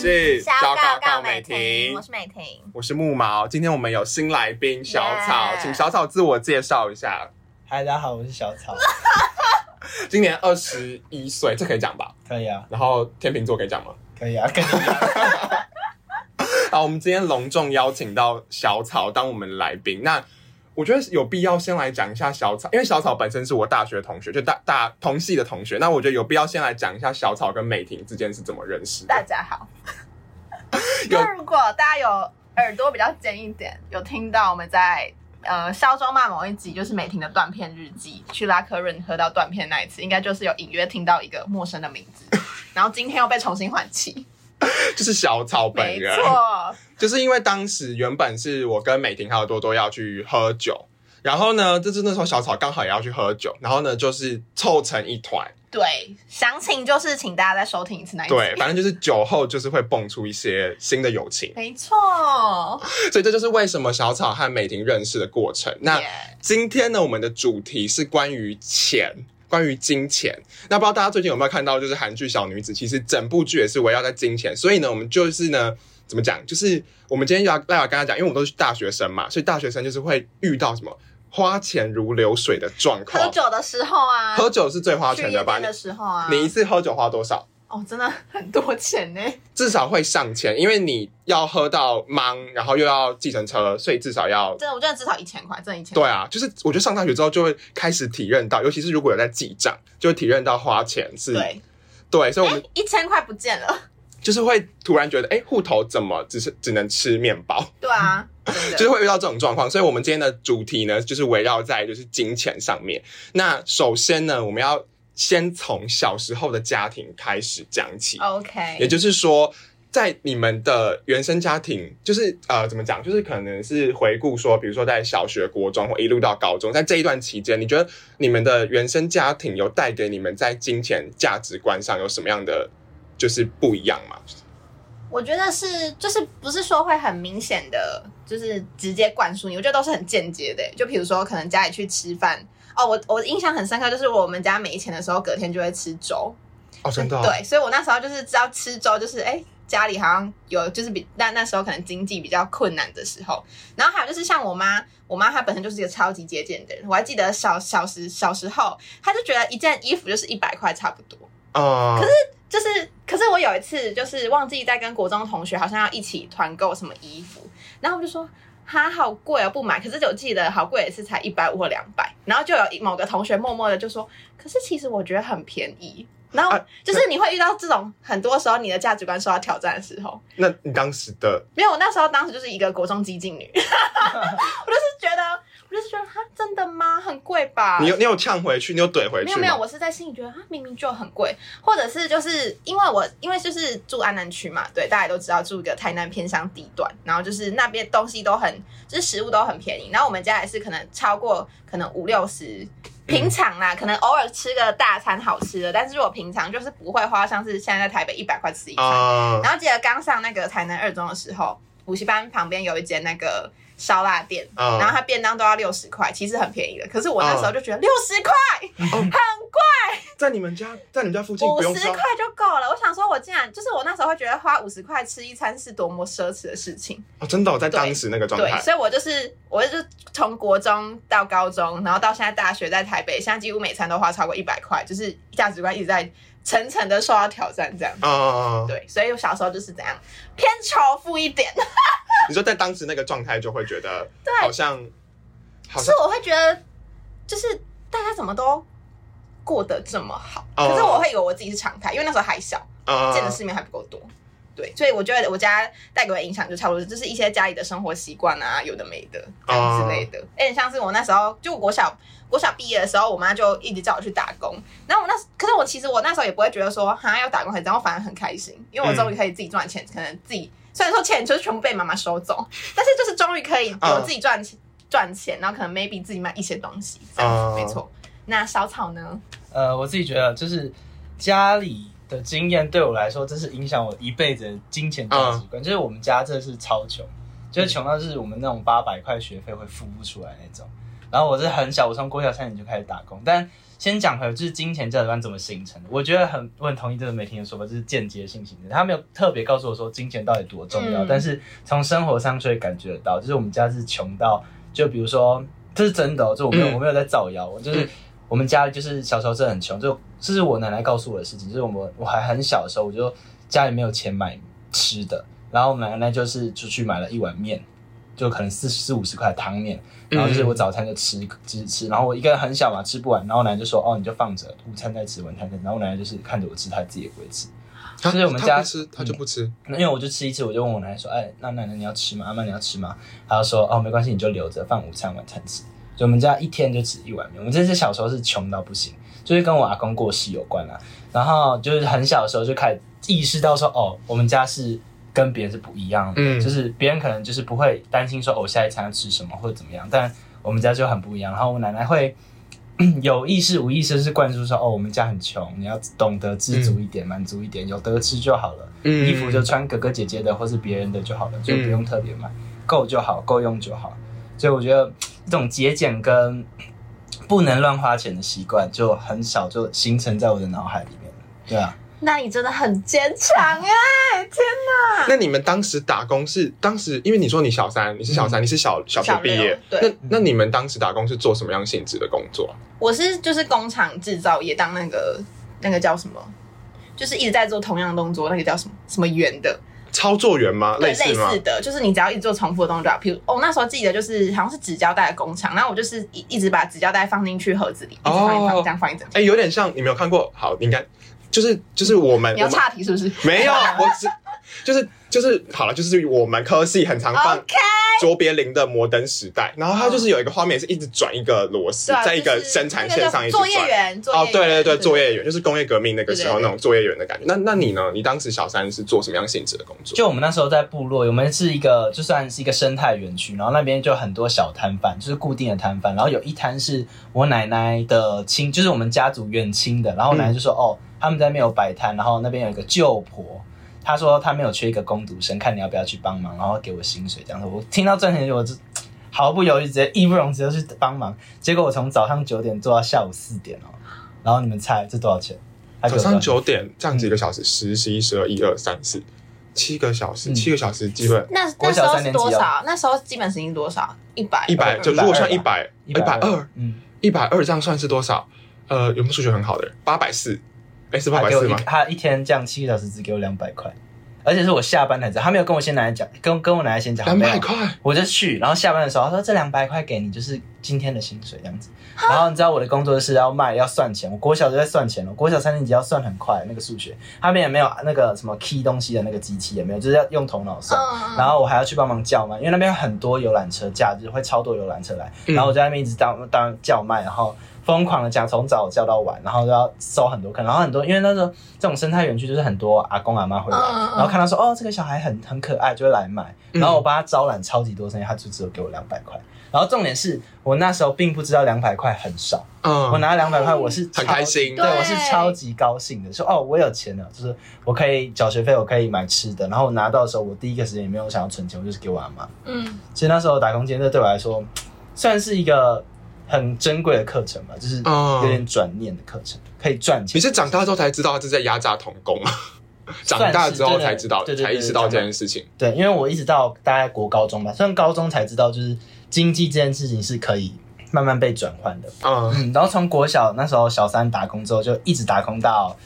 是小告告美婷，我是美婷，我是木毛。今天我们有新来宾小草 Yeah 请小草自我介绍一下。嗨，大家好，我是小草。今年二十一岁，这可以讲吧？可以啊，然后天秤座可以讲吗？可以啊，跟你一样。好，我们今天隆重邀请到小草当我们来宾。那我觉得有必要先来讲一下小草，因为小草本身是我大学同学，就大大同系的同学。那我觉得有必要先来讲一下小草跟美婷之间是怎么认识的。大家好。那如果大家有耳朵比较尖一点，有听到我们在呃肖中骂某一集，就是美婷的断片日记，去拉科润喝到断片那一次，应该就是有隐约听到一个陌生的名字，然后今天又被重新唤起，就是小草本没人，错，就是因为当时原本是我跟美婷还有多多要去喝酒，然后呢，就是那时候小草刚好也要去喝酒，然后呢就是凑成一团，对，详情就是请大家再收听一次那一集，对，反正就是酒后就是会蹦出一些新的友情，没错，所以这就是为什么小草和美婷认识的过程。那今天呢，我们的主题是关于钱。关于金钱，那不知道大家最近有没有看到，就是韩剧《小女子》，其实整部剧也是围绕在金钱，所以呢，我们就是呢，怎么讲，就是我们今天要要来跟他讲，因为我们都是大学生嘛，所以大学生就是会遇到什么花钱如流水的状况。喝酒的时候啊，喝酒是最花钱的吧？的时候啊，你一次喝酒花多少？哦，真的很多钱呢。至少会上千，因为你要喝到忙，然后又要计程车，所以至少要真的，我觉得至少一千块，真的一千。对，啊，就是我觉得上大学之后就会开始体认到，尤其是如果有在记账，就会体认到花钱是对，对，所以我们哎，一千块不见了。就是会突然觉得，哎，户头怎么只是只能吃面包，对啊，就是会遇到这种状况。所以我们今天的主题呢，就是围绕在就是金钱上面。那首先呢，我们要先从小时候的家庭开始讲起。OK，也就是说，在你们的原生家庭，就是呃，怎么讲？就是可能是回顾说，比如说在小学、国中或一路到高中，在这一段期间，你觉得你们的原生家庭有带给你们在金钱价值观上有什么样的就是不一样吗？我觉得是，就是不是说会很明显的，就是直接灌输你，我觉得都是很间接的。就比如说，可能家里去吃饭，哦，我我印象很深刻，就是我们家没钱的时候，隔天就会吃粥。哦，真的、哦，对，所以我那时候就是知道吃粥，就是哎。家里好像有，就是比那那时候可能经济比较困难的时候，然后还有就是像我妈，我妈她本身就是一个超级节俭的人，我还记得小小时小时候，她就觉得一件衣服就是一百块差不多，啊、就是，可是我有一次就是忘记在跟国中同学好像要一起团购什么衣服，然后我就说哈好贵哦，不买。可是我记得好贵也是才一百五或两百，然后就有某个同学默默的就说，可是其实我觉得很便宜。然后啊就是你会遇到这种很多时候你的价值观受到挑战的时候，那你当时的没有，我那时候当时就是一个国中激进女，我就是觉得，我就是觉得哈真的吗？很贵吧？你有你有呛回去，你有怼回去吗？没有没有，我是在心里觉得啊，明明就很贵，或者是就是因为我因为就是住安南区嘛，对，大家都知道住一个台南偏乡地段，然后就是那边东西都很，就是食物都很便宜，然后我们家也是可能超过可能五六十。平常啦，可能偶尔吃个大餐好吃的，但是我平常就是不会花像是现在在台北一百块吃一餐。啊、然后记得刚上那个台南二中的时候，补习班旁边有一间那个烧腊店，嗯然后它便当都要六十块，其实很便宜的。可是我那时候就觉得六十块哦很贵，在你们家，在你们家附近五不用烧十块就够了。我想说，我竟然就是我那时候会觉得花五十块吃一餐是多么奢侈的事情。哦，真的、哦、在当时那个状对，态，所以我就是我就是从国中到高中，然后到现在大学在台北，现在几乎每餐都花超过一百块，就是价值观一直在层层的受到挑战，这样。啊、对，所以我小时候就是这样偏仇富一点。你说在当时那个状态，就会觉得对好像好是我会觉得，就是大家怎么都过得这么好，哦可是我会以为我自己是常态，因为那时候还小，啊见的世面还不够多。对，所以我觉得我家带给我的影响就差不多，就是一些家里的生活习惯啊，有的没的这样之类的。有点像是我那时候，就我小国小毕业的时候，我妈就一直叫我去打工。然后我那，可是我其实我那时候也不会觉得说，哈要打工很脏，我反而很开心，因为我终于可以自己赚钱，可能自己虽然说钱就是全部被妈妈收走，但是就是终于可以我自己赚钱赚钱，然后可能 maybe 自己买一些东西，这样没错。那小草呢？呃，我自己觉得就是家里的经验对我来说，这是影响我一辈子的金钱价值观。就是我们家真的是超穷，就是穷到就是我们那种八百块学费会付不出来那种。然后我是很小，我从国小三年就开始打工。但先讲回来，就是金钱价值观怎么形成的？我觉得很我很同意这个媒体的说法，就是间接性形成。他没有特别告诉我说金钱到底多重要，嗯但是从生活上就会感觉得到，就是我们家是穷到，就比如说这是真的、哦，就我没有、嗯我没有在造谣，我就是。嗯我们家就是小时候真的很穷，就这是我奶奶告诉我的事情。就是我们我还很小的时候，我就家里没有钱买吃的，然后我奶奶就是出去买了一碗面，就可能四四五十块的汤面，然后就是我早餐就吃吃吃，然后我一个人很小嘛吃不完，然后我奶奶就说哦你就放着，午餐再吃，晚餐再吃，然后我奶奶就是看着我吃，她自己也不会吃，他就是我们家他吃，他就不吃。那因为我就吃一次，我就问我奶奶说，哎，那奶奶你要吃吗？阿妈你要吃吗？她就说哦没关系，你就留着放午餐晚餐吃。所以我们家一天就吃一碗面，我们真是小时候是穷到不行，就是跟我阿公过世有关啦。然后就是很小的时候就开始意识到说，哦，我们家是跟别人是不一样的，嗯就是别人可能就是不会担心说，哦，下一餐要吃什么或者怎么样，但我们家就很不一样。然后我奶奶会有意识无意识是灌输说，哦，我们家很穷，你要懂得知足一点，满足一点，有得吃就好了。嗯衣服就穿哥哥姐姐的或是别人的就好了，就不用特别买，够就好，够用就好。所以我觉得这种节俭跟不能乱花钱的习惯，就很少就形成在我的脑海里面了。对啊，那你真的很坚强哎！天哪，那你们当时打工是当时，因为你说你小三，你是小三，你是小小学毕业，对那那你们当时打工是做什么样性质的工作？我是就是工厂制造业当那个那个叫什么，就是一直在做同样的动作，那个叫什么什么圆的，操作员吗？对，类似类似？的，就是你只要一直做重复的动作，比如哦，那时候记得就是好像是纸胶带的工厂，然后我就是一一直把纸胶带放进去盒子里，一直放一直放哦这样放一整哎、天。有点像，你没有看过？好，你应该就是就是我们你要岔题是不是？没有，我只就是就是好了，就是我们科系很常放卓别林的摩登时代，然后它就是有一个画面是一直转一个螺丝，在一个生产线上一直那个叫作业转。员，哦，对对对，作业员就是工业革命那个时候那种作业员的感觉。那那你呢？你当时小三是做什么样性质的工作？就我们那时候在部落，我们是一个就算是一个生态园区，然后那边就很多小摊贩，就是固定的摊贩，然后有一摊是我奶奶的亲，就是我们家族远亲的，然后我奶奶就说、哦，他们在那边有摆摊，然后那边有一个舅婆。她说她没有缺一个工读生，看你要不要去帮忙，然后给我薪水这样子。我听到赚钱就我就毫不犹豫，直接义不容辞的去帮忙。结果我从早上九点做到下午四点哦，然后你们猜这多少钱？早上九点这样子一个小时，十、十一、十二、一二三四，七个小时，嗯七个小时基本那那时候多少？那时候基本时薪多少？一百一百，就如果算一百一百二，嗯，一百二这样算是多少？呃，有没有数学很好的人？八百四，哎，是八他给我一百四吗？他一天这样七个小时只给我两百块，而且是我下班才知道，他没有跟我先奶奶讲，跟跟我奶奶先讲，没有两百块，我就去，然后下班的时候他说这两百块给你，就是今天的薪水这样子。然后你知道我的工作是要卖要算钱，我国小就在算钱了，国小三年级要算很快那个数学，他们也没有那个什么 key 东西的那个机器也没有，就是要用头脑算。嗯，然后我还要去帮忙叫卖，因为那边有很多游览车，假日会超多游览车来，嗯然后我在那边一直当当叫卖，然后疯狂的讲，从早叫到晚，然后都要收很多客，然后很多因为那时候这种生态园区就是很多阿公阿妈会来，然后看到说哦这个小孩很很可爱，就会来买，嗯然后我帮他招揽超级多生意，他就只有给我两百块，然后重点是我那时候并不知道两百块很少，嗯。我嗯，拿两百块我是很超开心。对对我是超级高兴的，说哦我有钱了，就是我可以缴学费，我可以买吃的，然后我拿到的时候，我第一个时间也没有想要存钱，我就是给我阿妈。嗯，其实那时候打工经验，这对我来说算是一个很珍贵的课程嘛，就是嗯有点转念的课程，可以赚钱。你是长大之后才知道他是在压榨童工吗？长大之后才知道，才意识到这件事情。对，因为我一直到大概国高中吧，虽然高中才知道，就是经济这件事情是可以慢慢被转换的。嗯嗯，然后从国小那时候小三打工之后，就一直打工到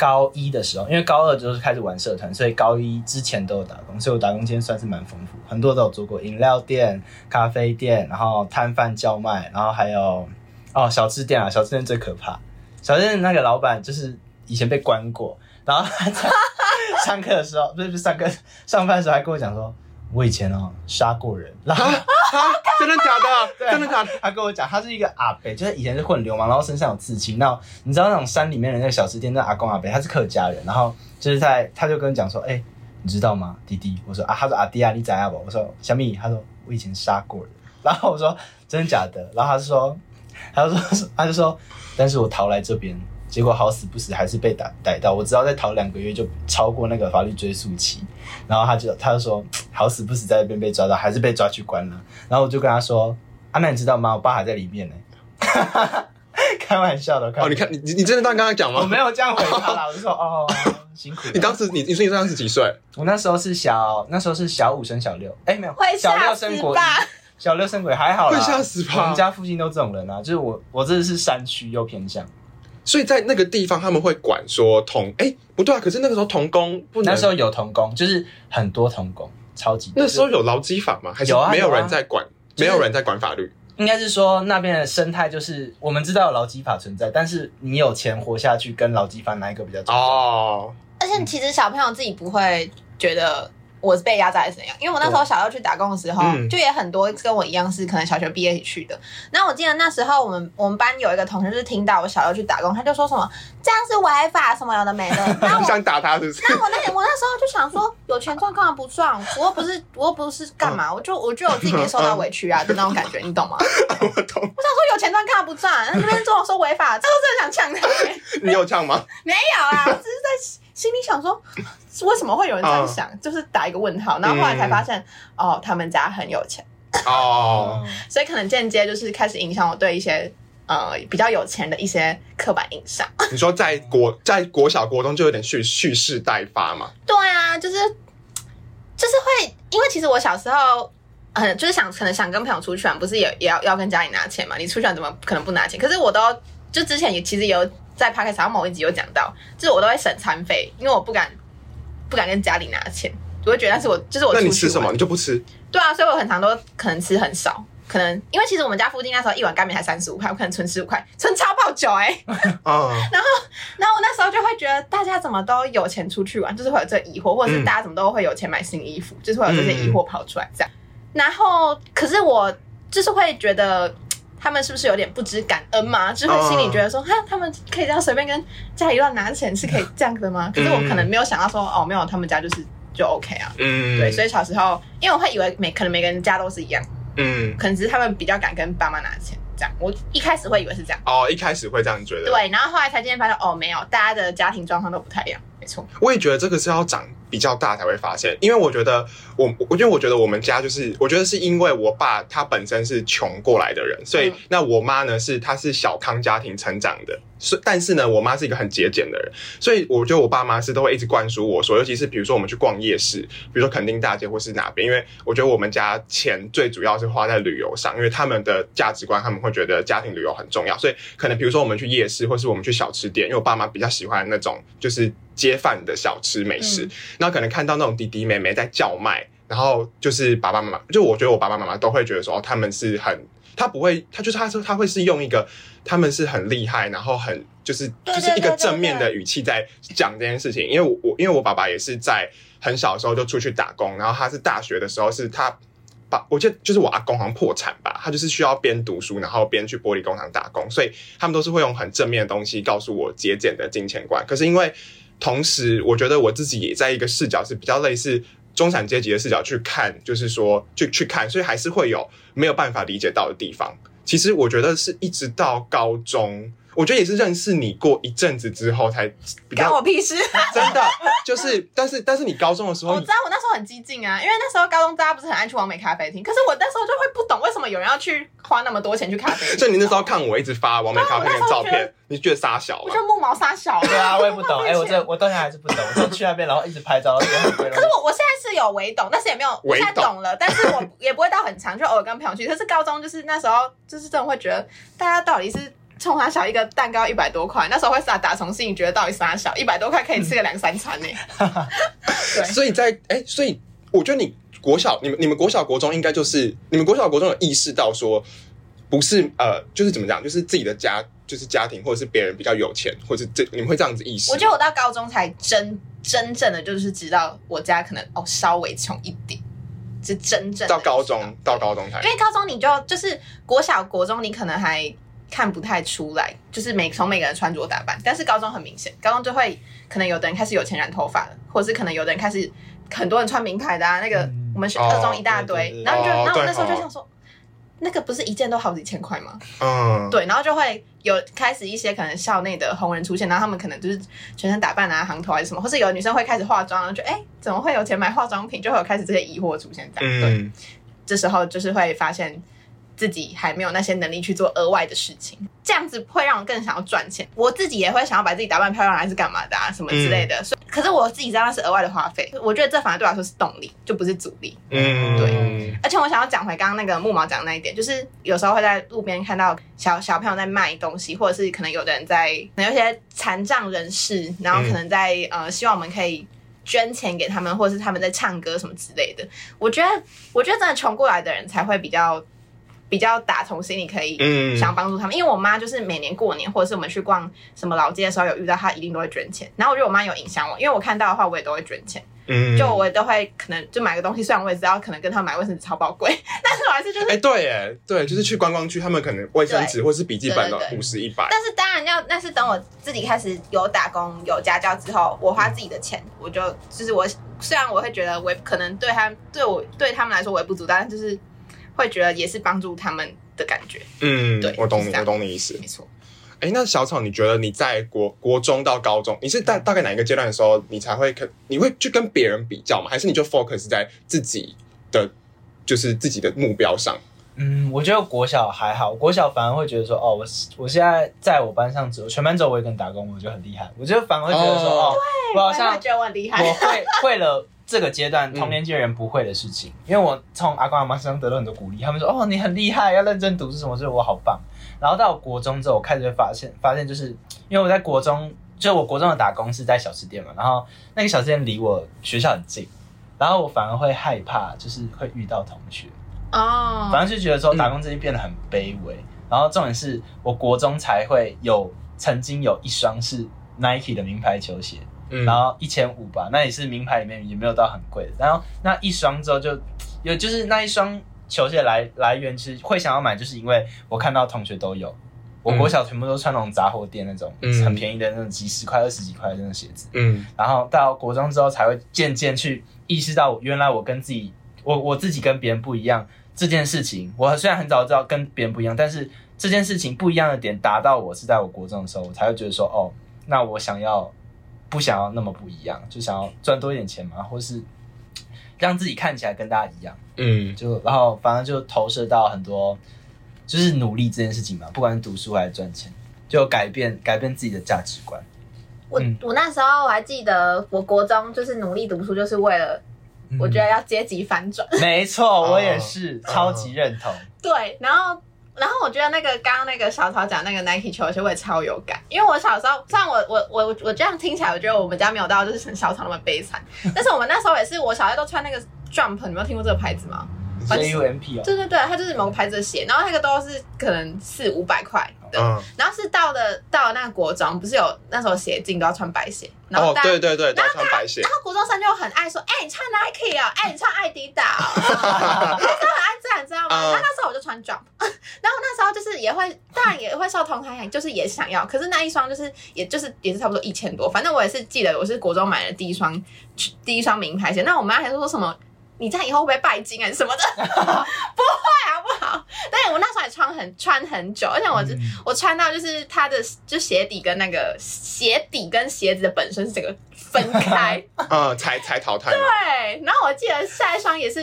高一的时候，因为高二就是开始玩社团，所以高一之前都有打工，所以我打工经验算是蛮丰富，很多都有做过饮料店、咖啡店，然后摊贩叫卖，然后还有哦小吃店啊，小吃店最可怕，小吃店那个老板就是以前被关过，然后他在 上课的时候，不是不是上课上班的时候还跟我讲说，我以前哦杀过人，然后。啊啊！真的假的？对真的假的？他跟我讲，他是一个阿伯，就是以前是混流氓，然后身上有刺青。那你知道那种山里面的那个小吃店，那阿公阿伯他是客家人，然后就是在他就跟我讲说，哎、你知道吗，弟弟？我说啊，他说阿弟啊，你怎样不？我说小米，他说我以前杀过人。然后我说真的假的？然后他就说，他就说他就说，但是我逃来这边结果好死不死还是被逮逮到。我只要再逃两个月就超过那个法律追诉期，然后他就他就说好死不死在那边被抓到，还是被抓去关了。然后我就跟他说啊，那你知道吗？我爸还在里面呢。开玩笑的，哦，你看你你你真的当刚刚讲吗？我没有这样回他啦，我就说哦，辛苦了。你当时你你说你当时几岁？我那时候是小，那时候是小五升小六，哎、没有，会小六升国一？小六升国一还好啦，会吓死吧我们家附近都这种人啊，就是我我这是山区又偏向，所以在那个地方他们会管说童哎、不对啊，可是那个时候童工不能那时候有童工，就是很多童工，超级多那时候有劳基法吗？还是没有有啊有啊人在管？就是没有人在管法律应该是说那边的生态就是我们知道有劳基法存在，但是你有钱活下去跟劳基法哪一个比较重要？哦。而且其实小朋友自己不会觉得我是被压榨还是怎样，因为我那时候小六去打工的时候，嗯就也很多跟我一样是可能小学毕业一起去的。那我记得那时候我们我们班有一个同学就是听到我小六去打工，他就说什么这样是违法什么有的没的。然后我想打他是不是？那我那我那时候就想说，有钱赚干嘛不赚？我又不是我又不是干嘛，我就我觉得我自己没受到委屈啊的那种感觉，你懂吗？我懂我。想说有钱赚干嘛不赚？那边跟我说违法，这我真的想呛他、欸。你有唱吗？没有啊，我只是在心里想说，为什么会有人这样想？就是打一个问号。然后后来才发现，哦，他们家很有钱，哦，所以可能间接就是开始影响我对一些呃比较有钱的一些刻板印象。你说在国在国小国中就有点蓄蓄势待发嘛？对啊，就是就是会，因为其实我小时候。嗯，就是想可能想跟朋友出去玩，不是也也要要跟家里拿钱嘛？你出去玩怎么可能不拿钱？可是我都就之前也其实有在 p d c a s 某一集有讲到，就是我都会省餐费，因为我不敢不敢跟家里拿钱，我会觉得那是我就是我那你吃什么？你就不吃？对啊，所以我很常都可能吃很少，可能因为其实我们家附近那时候一碗干面才三十五块，我可能存十五块，存超爆久哎 啊，然后我那时候就会觉得大家怎么都有钱出去玩，就是会有这疑惑，或者是嗯大家怎么都会有钱买新衣服，就是会有这些疑惑跑出来这样。然后，可是我就是会觉得。他们是不是有点不知感恩嘛？就是会心里觉得说，哈、他们可以这样随便跟家里乱拿钱，是可以这样的吗？可是我可能没有想到说，哦，没有，他们家就是就 OK 啊。嗯，对，所以小时候，因为我会以为每可能每个人家都是一样，嗯，可能只是他们比较敢跟爸妈拿钱，这样。我一开始会以为是这样，哦，一开始会这样觉得。，对，然后后来才渐渐发现，哦，没有，大家的家庭状况都不太一样，没错。我也觉得这个是要长比较大才会发现，因为我觉得我，我因为我觉得我们家就是，我觉得是因为我爸他本身是穷过来的人，所以、嗯。那我妈呢是她是小康家庭成长的，所以但是呢，我妈是一个很节俭的人，所以我觉得我爸妈是都会一直灌输我说，尤其是比如说我们去逛夜市，比如说垦丁大街或是哪边，因为我觉得我们家钱最主要是花在旅游上，因为他们的价值观他们会觉得家庭旅游很重要，所以可能比如说我们去夜市或是我们去小吃店，因为我爸妈比较喜欢那种就是街贩的小吃美食，嗯。可能看到那种弟弟妹妹在叫卖，然后就是爸爸妈妈，就我觉得我爸爸妈妈都会觉得说，哦，他们是很，他不会，他就是他说他会是用一个他们是很厉害，然后很就是就是一个正面的语气在讲这件事情。因为我我因为我爸爸也是在很小的时候就出去打工，然后他是大学的时候是他。把我记得就是我阿公好像破产吧，他就是需要边读书，然后边去玻璃工厂打工，所以他们都是会用很正面的东西告诉我节俭的金钱观。可是因为同时，我觉得我自己也在一个视角是比较类似中产阶级的视角去看，就是说去去看，所以还是会有没有办法理解到的地方。其实我觉得是一直到高中，我觉得也是认识你过一阵子之后才比较关我屁事！真的就是，但是但是你高中的时候我知，道我那时候很激进啊，因为那时候高中大家不是很爱去完美咖啡厅，可是我那时候就会不懂为什么有人要去花那么多钱去咖啡厅。所以你那时候看我一直发完美咖啡的照片，你觉得傻小吗我觉？得木毛傻小，对啊，我也不懂。哎、我这。我到现在还是不懂。我就去那边，然后一直拍照，然后觉得很贵。可是我我现在是有微懂，但是也没有，我现在懂了，但是我也不会到很长，就偶尔跟朋友去。可是高中就是那时候，就是真的会觉得大家到底是冲他小一个蛋糕一百多块，那时候会傻打从心里觉得到底傻小一百多块可以吃个两三餐呢、对，所以在哎、所以我觉得你国小，你们你们国小国中应该就是你们国小国中有意识到说，不是呃，就是怎么讲，就是自己的家，就是家庭或者是别人比较有钱，或者是这你们会这样子意识？我觉得我到高中才真真正的就是知道我家可能哦稍微穷一点，是真正到高中到高中才。因为高中你就就是国小国中你可能还看不太出来，就是每从每个人穿着打扮，但是高中很明显，高中就会可能有的人开始有钱染头发了，或者是可能有的人开始很多人穿名牌的啊，那个嗯我们是哦二中一大堆，对对对然后就哦然后我那时候就想说。那个不是一件都好几千块吗？嗯，对，然后就会有开始一些可能校内的红人出现，然后他们可能就是全身打扮啊、行头还是什么，或是有女生会开始化妆，就哎、诶怎么会有钱买化妆品？就会有开始这些疑惑出现这样。对，嗯，这时候就是会发现自己还没有那些能力去做额外的事情，这样子会让我更想要赚钱。我自己也会想要把自己打扮漂亮，还是干嘛的啊，什么之类的。所以，可是我自己知道那是额外的花费，我觉得这反而对我来说是动力，就不是阻力。嗯，对而且我想要讲回刚刚那个木毛讲的那一点，就是有时候会在路边看到小小朋友在卖东西，或者是可能有的人在，可能有些残障人士，然后可能在、呃希望我们可以捐钱给他们，或者是他们在唱歌什么之类的。我觉得，我觉得真的穷过来的人才会比较比较打从心里可以嗯想帮助他们。因为我妈就是每年过年或者是我们去逛什么老街的时候有遇到，她一定都会捐钱。然后我觉得我妈有影响我，因为我看到的话我也都会捐钱。嗯，就我也都会可能就买个东西，虽然我也知道可能跟她买卫生纸超宝贵，但是我还是就是哎、对，耶，对，就是去观光区，他们可能卫生纸或是笔记本的对对对五十一百，但是当然要，那是等我自己开始有打工有家教之后，我花自己的钱，我就就是我虽然我会觉得我可能对他对我对他们来说微不足道，但就是会觉得也是帮助他们的感觉，嗯对，我懂你，我懂你意思。没错。哎、那小草，你觉得你在国国中到高中，你是大大概哪一个阶段的时候，你才会可你会去跟别人比较吗？还是你就 focus 在自己的就是自己的目标上？嗯，我觉得国小还好，国小反而会觉得说，哦，我我现在在我班上只有全班只有我一个人打工，我就很厉害。我觉得反而会觉得说，哦哦，我好像会觉得我很厉害，我会会了这个阶段嗯。同年纪的人不会的事情，因为我从阿公阿妈身上得到很多鼓励，他们说哦你很厉害，要认真读书什么，所以我好棒。然后到国中之后，我开始会发现发现就是因为我在国中，就我国中的打工是在小吃店嘛，然后那个小吃店离我学校很近，然后我反而会害怕，就是会遇到同学，哦，反正就觉得说打工这些变得很卑微。然后重点是我国中才会有曾经有一双是 Nike 的名牌球鞋，嗯然后一千五吧，那也是名牌里面也没有到很贵的。然后那一双之后就有就是那一双球鞋来来源，其实会想要买，就是因为我看到同学都有。我国小全部都穿那种杂货店那种、嗯很便宜的那种几十块、二十几块的那种鞋子，嗯然后到国中之后才会渐渐去意识到，原来我跟自己，我我自己跟别人不一样这件事情。我虽然很早知道跟别人不一样，但是这件事情不一样的点达到我是在我国中的时候，我才会觉得说，哦，那我想要不想要那么不一样，就想要赚多一点钱嘛，或是让自己看起来跟大家一样，嗯就然后反正就投射到很多就是努力这件事情嘛，不管是读书还是赚钱，就改变改变自己的价值观。我嗯我那时候我还记得，我国中就是努力读书，就是为了我觉得要阶级反转。没错，我也是、哦超级认同。对，然后然后我觉得那个刚刚那个小草讲那个 Nike 球鞋，我也超有感，因为我小时候，虽然我我我我这样听起来，我觉得我们家没有到就是像小草那么悲惨，但是我们那时候也是，我小时候都穿那个 Jump，你们有听过这个牌子吗？J U M P 哦，对对对，它就是某个牌子的鞋，然后那个都是可能四五百块的，嗯，然后是到了到了那个国中，不是有那时候鞋进都要穿白鞋，然后哦，对对对，都要穿白鞋。然，后国中生就很爱说，哎、你穿 Nike 啊，哎、你穿艾迪达、哦，那时候很爱这样，你知道吗？嗯。那那时候我就穿 Jump，然后那时候就是也会，当然也会受同台影，就是也想要，可是那一双就是也就是也是差不多一千多，反正我也是记得我是国中买的第一双第一双名牌鞋，那我妈还说什么。你这样以后会不会拜金啊什么的？不会好不好？但是我那时候也穿很穿很久，而且我、嗯我穿到就是它的就鞋底跟那个鞋底跟鞋子的本身是整个分开，嗯，才才淘汰。对，然后我记得下一双也是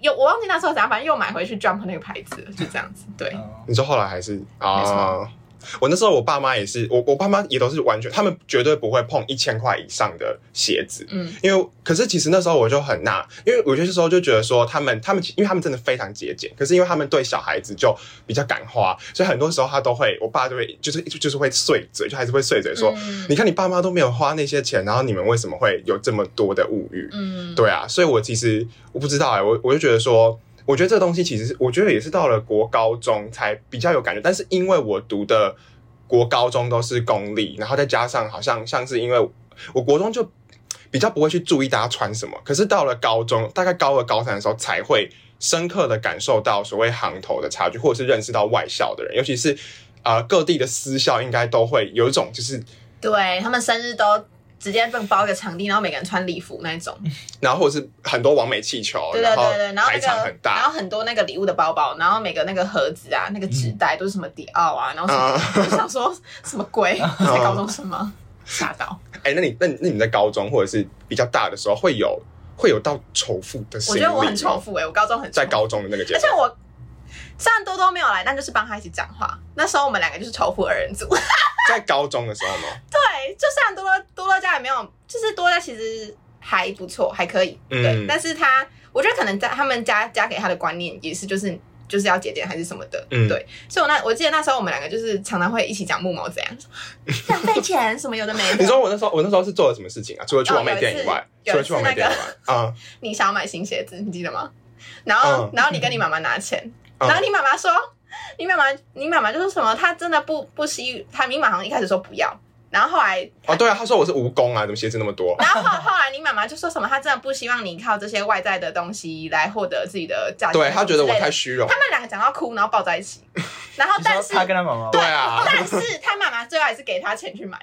有，我忘记那时候怎样，反正又买回去 Jump 那个牌子，就这样子。对，嗯你说后来还是没啊错？我那时候我爸妈也是，我我爸妈也都是完全，他们绝对不会碰一千块以上的鞋子。嗯，因为可是其实那时候我就很纳，因为我有些时候就觉得说他们他们因为他们真的非常节俭，可是因为他们对小孩子就比较敢花，所以很多时候他都会，我爸就会就是就是会碎嘴，就还是会碎嘴说，嗯你看你爸妈都没有花那些钱，然后你们为什么会有这么多的物欲？嗯，对啊，所以我其实我不知道哎、我我就觉得说，我觉得这个东西其实是，我觉得也是到了国高中才比较有感觉，但是因为我读的国高中都是公立，然后再加上好像像是因为我国中就比较不会去注意大家穿什么，可是到了高中，大概高二高三的时候才会深刻的感受到所谓行头的差距，或者是认识到外校的人，尤其是呃各地的私校应该都会有一种就是对他们生日都直接被包一个场地，然后每个人穿礼服那一种。然后或者是很多完美气球，对对对对，然后排那个场很大，然后很多那个礼物的包包，然后每个那个盒子啊，那个纸袋都是什么迪奥啊，然后什么，嗯我想说什么鬼？在高中生吗？吓到！哎，那你那那你在高中或者是比较大的时候会有会有到仇富的？我觉得我很仇富哎、我高中很在高中的那个阶段，而且我虽然多多没有来，但就是帮他一起讲话。那时候我们两个就是仇富二人组。在高中的时候吗？对，就虽然多多多多家也没有，就是多多家其实还不错，还可以。嗯对，但是他我觉得可能在他们家家给他的观念也是就是。就是要节俭还是什么的，嗯对，所以我那我记得那时候我们两个就是常常会一起讲木毛怎样，浪费钱什么有的没的。你说我那时候我那时候是做了什么事情啊？除了去完美店以外，有去完美店以外，啊，你想要买新鞋子，你记得吗？然后，嗯然后你跟你妈妈拿钱，嗯然后你妈妈说，你妈妈，你妈妈就说什么，她真的不不希，她你妈好像一开始说不要，然后后来，哦，对啊，他说我是蜈蚣啊，怎么鞋子那么多？然后后后来你妈妈就说什么，她真的不希望你靠这些外在的东西来获得自己的价值，对他觉得我太虚荣。他，们两个讲到哭，然后抱在一起，然后但是。说他跟他妈妈对啊，但是他妈妈最后还是给他钱去买。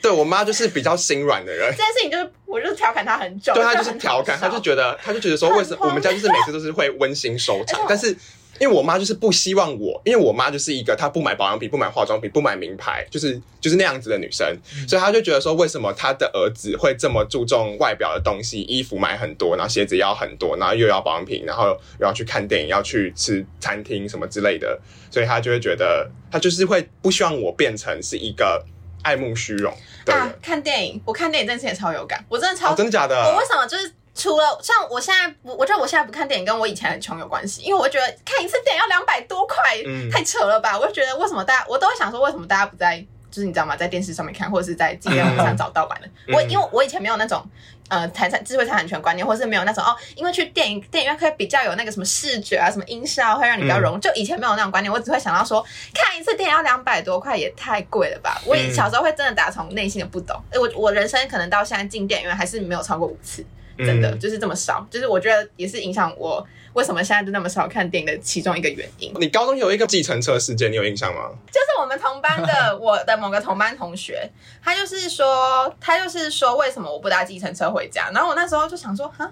对我妈就是比较心软的人。这。件事情，就是我就调侃他很久，对他就是很调侃，他就觉得，他就觉得说，为什么我们家就是每次都是会温馨收场但是因为我妈就是不希望我，因为我妈就是一个她不买保养品、不买化妆品、不买名牌，就是就是那样子的女生，嗯所以她就觉得说，为什么她的儿子会这么注重外表的东西，衣服买很多，然后鞋子要很多，然后又要保养品，然后又要去看电影，要去吃餐厅什么之类的，所以她就会觉得，她就是会不希望我变成是一个爱慕虚荣。啊！看电影，我看电影这件事也超有感，我真的超哦，真的假的？我为什么就是除了像我现在不，我觉得我现在不看电影跟我以前很穷有关系，因为我觉得看一次电影要两百多块，嗯太扯了吧？我就觉得为什么大家，我都会想说为什么大家不在，就是你知道吗，在电视上面看，或者是在自己在网上找盗版的。嗯我因为我以前没有那种。呃，财产智慧财产权观念，或是没有那种哦，因为去电影电影院可以比较有那个什么视觉啊，什么音效会让你比较融入。就以前没有那种观念，我只会想到说，看一次电影要两百多块，也太贵了吧？我嗯小时候会真的打从内心的不懂。我我人生可能到现在进电影院还是没有超过五次。真的嗯就是这么少，就是我觉得也是影响我为什么现在就那么少看电影的其中一个原因。你高中有一个计程车事件，你有印象吗？就是我们同班的 我的某个同班同学，他就是说，他就是说为什么我不搭计程车回家？然后我那时候就想说，哈，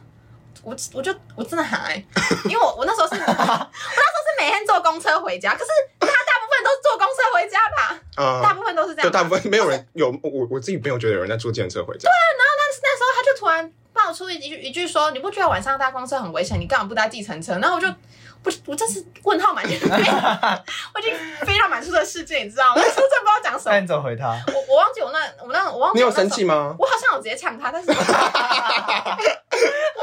我我就我真的很爱，因为我我那时候是 我那时候是每天坐公车回家，可是他大部分都是坐公车回家吧，嗯，大部分都是这样就，大部分没有人有我我自己没有觉得有人在坐计程车回家。对啊，然后那那时候他就突然爆出一句一句说：“你不觉得晚上搭公车很危险？你干嘛不搭计程车？”然后我就不，我这是问号满天飞，我已经飞到满处的世界，你知道吗？我真的不知道讲什么。那你怎么回他？我我忘记我那我那我忘记你有生气吗？我好像有直接呛他，但是 我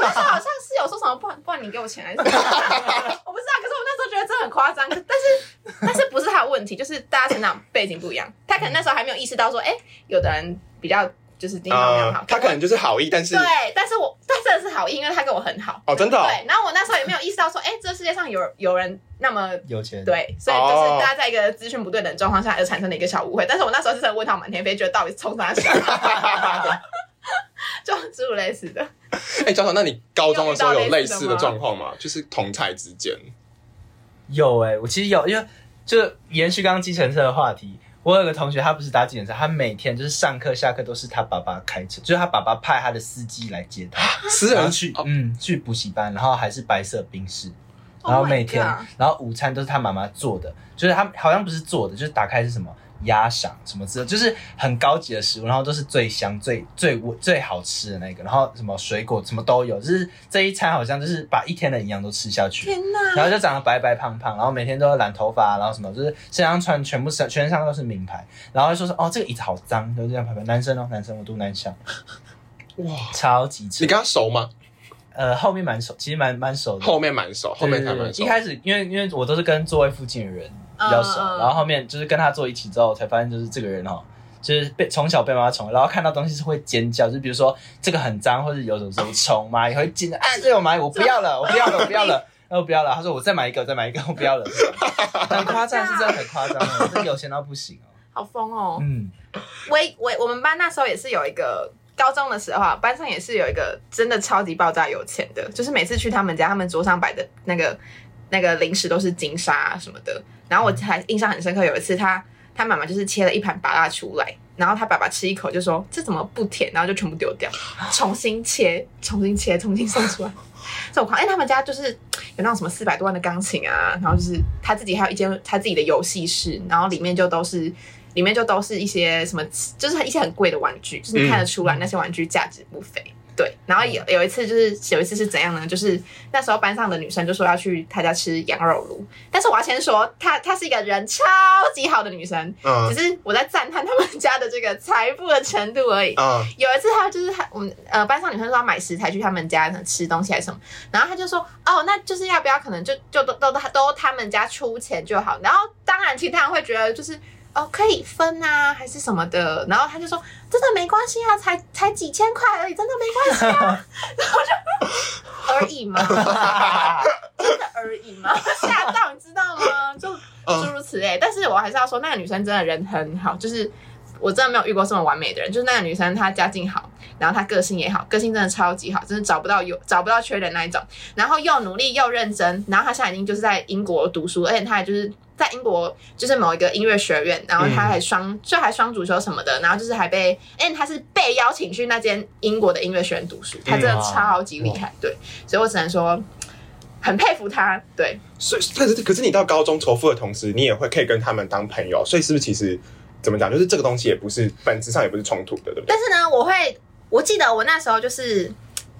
那时候好像是有说什么，不然不然你给我钱还是什么？我不知道，可是我那时候觉得真的很夸张，但是但是不是他的问题，就是大家成长背景不一样，他可能那时候还没有意识到说，哎、有的人比较就是经济方面好，呃，他可能就是好意，但是对，但是我他真的是好意，因为他跟我很好。哦，真的哦，对，然后我那时候也没有意识到说，哎、这世界上有有人那么有钱，对，所以就是大家在一个资讯不对等的状况下而产生了一个小误会。但是我那时候是真的问他满天飞，觉得到底是冲啥小，就诸如类似的。哎，教授，那你高中的时候有类似的状况吗？就是同才之间，有哎、我其实有，因为就延续刚刚计程车的话题，我有个同学，他不是搭计程车，他每天就是上课下课都是他爸爸开车，就是他爸爸派他的司机来接他，私人然后去、哦嗯去补习班，然后还是白色宾士，Oh 然后每天然后午餐都是他妈妈做的，就是他好像不是做的，就是打开是什么鸭赏什么之类，就是很高级的食物，然后都是最香、最最最好吃的那个，然后什么水果什么都有，就是这一餐好像就是把一天的营养都吃下去。天哪！然后就长得白白胖胖，然后每天都要染头发，然后什么就是身上穿全部身全身上都是名牌，然后就说是哦这个椅子好脏，就这样拍拍。男生哦，男生我都男校，哇，超级扯你。跟他熟吗？呃，后面蛮熟，其实蛮蛮熟的。后面蛮熟，后面才蛮熟一。开始因为因为我都是跟座位附近的人比较熟，嗯嗯然后后面就是跟他坐一起之后，才发现就是这个人哦，就是被从小被妈妈宠，然后看到东西是会尖叫，就比如说这个很脏，或者有什么什么虫蚂蚁会尖叫，哎，这有蚂蚁，我不要了，我不要了，我不要了。然后不要了，他说我再买一个，我再买一个，我不要了，很夸张，是真的很夸张哦，这有钱到不行哦。好疯哦！嗯，我我我们班那时候也是有一个。高中的时候啊，班上也是有一个真的超级爆炸有钱的，就是每次去他们家，他们桌上摆的那个那个零食都是金沙、啊、什么的。然后我还印象很深刻，有一次他他妈妈就是切了一盘芭辣出来，然后他爸爸吃一口就说这怎么不甜，然后就全部丢掉，重新切，重新切，重新送出来。这种狂，哎，他们家就是有那种什么四百多万的钢琴啊，然后就是他自己还有一间他自己的游戏室，然后里面就都是里面就都是一些什么，就是一些很贵的玩具，就是你看得出来那些玩具价值不菲。对，然后有有一次就是有一次是怎样呢？就是那时候班上的女生就说要去他家吃羊肉炉，但是我要先说，她她是一个人超级好的女生，嗯只是我在赞叹他们家的这个财富的程度而已。嗯有一次，她就是她我们呃班上女生说要买食材去他们家吃东西还是什么，然后她就说哦，那就是要不要可能就就都都都都他们家出钱就好。然后当然其他人会觉得就是哦可以分啊还是什么的，然后他就说真的没关系啊，才才几千块而已，真的没关系啊，然后就而已嘛，真的而已嘛，吓到你知道吗？就诸如此类。但是我还是要说，那个女生真的人很好，就是我真的没有遇过这么完美的人。就是那个女生，她家境好，然后她个性也好，个性真的超级好，真的找不到有找不到缺点那一种。然后又努力又认真，然后她现在已经就是在英国读书，而且她也就是。在英国就是某一个音乐学院，然后他还双就还双主修什么的，然后就是还被，哎，他是被邀请去那间英国的音乐学院读书，他真的超级厉害，对，所以我只能说很佩服他，对，所以可是可是你到高中仇富的同时，你也会可以跟他们当朋友，所以是不是其实怎么讲，就是这个东西也不是本质上也不是冲突的，对不对？但是呢，我会，我记得我那时候就是，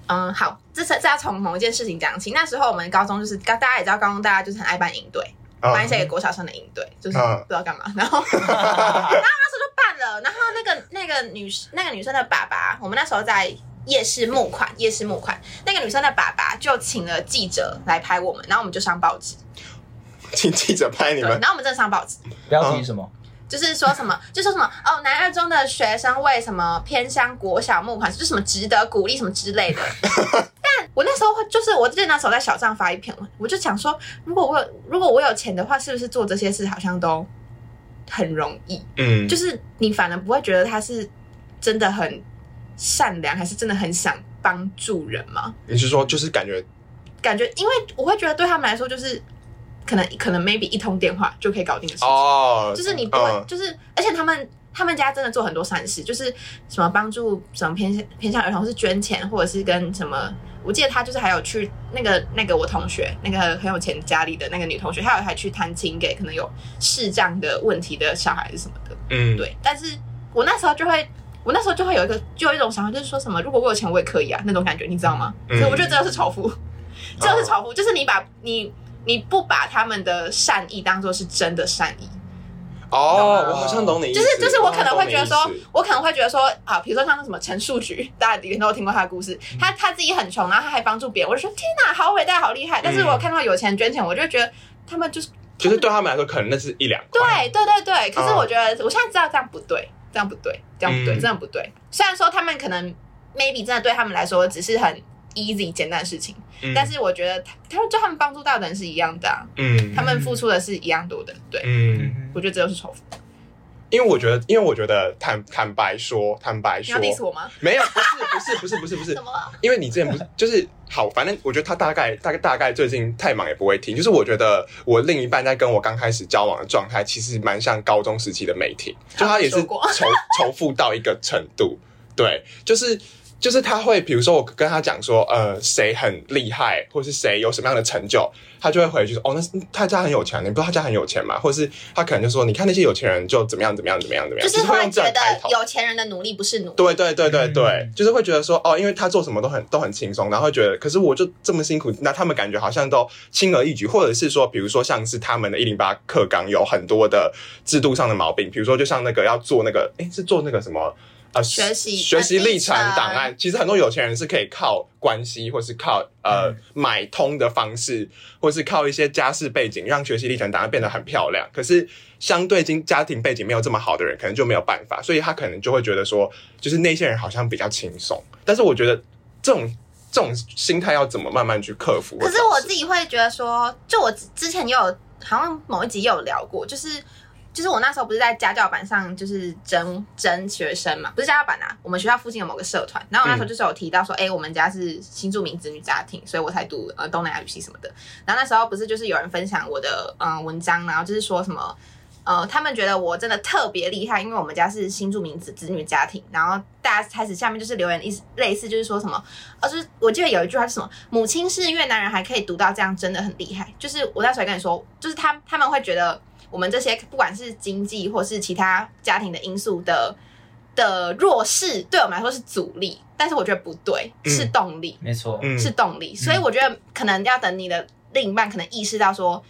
嗯，好，这是这要从某一件事情讲起。那时候我们高中就是，大家也知道，高中大家就是很爱办营队，啊办一些给国小生的应对，就是嗯不知道干嘛。然后，然后那时候就办了。然后那个那个女那个女生的爸爸，我们那时候在夜市募款，夜市募款，那个女生的爸爸就请了记者来拍我们，然后我们就上报纸。请记者拍你对，们然后我们真的上报纸。标题是什么？就是说什么，就说什么哦，南二中的学生为什么偏向国小募款，就是什么值得鼓励什么之类的。但我那时候会，就是我记得那时候在小账发一篇文，我就想说，如果我有如果我有钱的话，是不是做这些事好像都很容易？嗯，就是你反而不会觉得他是真的很善良，还是真的很想帮助人吗？你是说就是感觉感觉，因为我会觉得对他们来说，就是可能可能 maybe 一通电话就可以搞定的事情。哦，就是你不会，嗯就是而且他们他们家真的做很多善事，就是什么帮助什么偏向偏向儿童是捐钱，或者是跟什么，我记得他就是还有去那个那个我同学那个很有钱家里的那个女同学，还有还去探亲给可能有视障的问题的小孩子什么的，嗯，对。但是我那时候就会。我那时候就会有一个，就有一种想法，就是说什么，如果我有钱，我也可以啊，那种感觉，你知道吗？嗯所以我觉得这个是仇富，这个是仇富，就是你把你你不把他们的善意当做是真的善意，哦，我好像懂你意思，就是就是我可能会觉得说我可能会觉得说啊，比如说像那什么陈树菊，大家以前都听过他的故事，他他自己很穷，然后他还帮助别人，我就说天哪，好伟大，好厉害。但是我看到有钱人捐钱，我就觉得他们就是就是对他们来说，可能那是一两块，对对对对。可是嗯。我觉得我现在知道这样不对，这样不对，这样不对，嗯。真的不对。虽然说他们可能 maybe 真的对他们来说只是很 easy 简单的事情，嗯但是我觉得他他们对他们帮助到的人是一样的、啊，嗯他们付出的是一样多的。对，嗯，我觉得这就是仇富。因为我觉得，因为我觉得坦坦白说，坦白说你要，diss 我吗？没有，不是不是不是不是不是怎，么了？因为你之前不是就是好，反正我觉得他大概大概大概最近太忙也不会听。就是我觉得我另一半在跟我刚开始交往的状态，其实蛮像高中时期的美婷，就他也是说过仇仇富到一个程度，对，就是。就是他会，比如说我跟他讲说，呃，谁很厉害，或是谁有什么样的成就，他就会回去说，哦，那是他家很有钱，你不知道他家很有钱吗？或者是他可能就说，你看那些有钱人就怎么样怎么样怎么样怎么样，就是会会用这觉。得有钱人的努力不是努力。对对对对对，嗯就是会觉得说哦，因为他做什么都很都很轻松，然后会觉得，可是我就这么辛苦，那他们感觉好像都轻而易举，或者是说，比如说像是他们的一零八课纲有很多的制度上的毛病，比如说就像那个要做那个，诶，是做那个什么。呃，学习学习历程档案，其实很多有钱人是可以靠关系，或是靠呃、嗯买通的方式，或是靠一些家世背景，让学习历程档案变得很漂亮。可是相对经家庭背景没有这么好的人，可能就没有办法，所以他可能就会觉得说，就是那些人好像比较轻松。但是我觉得这种这种心态要怎么慢慢去克服？可是我自己会觉得说，就我之之前也有好像某一集也有聊过，就是就是我那时候不是在家教版上就是征征学生嘛，不是家教版啊，我们学校附近有某个社团，然后我那时候就是有提到说，哎、我们家是新住民子女家庭，所以我才读呃东南亚语系什么的。然后那时候不是就是有人分享我的嗯、呃文章，然后就是说什么。呃，他们觉得我真的特别厉害，因为我们家是新住民子子女家庭，然后大家开始下面就是留言意思类似就是说什么，呃，就是我记得有一句话是什么，母亲是越南人还可以读到这样，真的很厉害。就是我那时候也跟你说，就是他他们会觉得我们这些不管是经济或是其他家庭的因素的的弱势，对我们来说是阻力，但是我觉得不对，嗯是动力。没错，嗯是动力，所以我觉得可能要等你的另一半可能意识到说，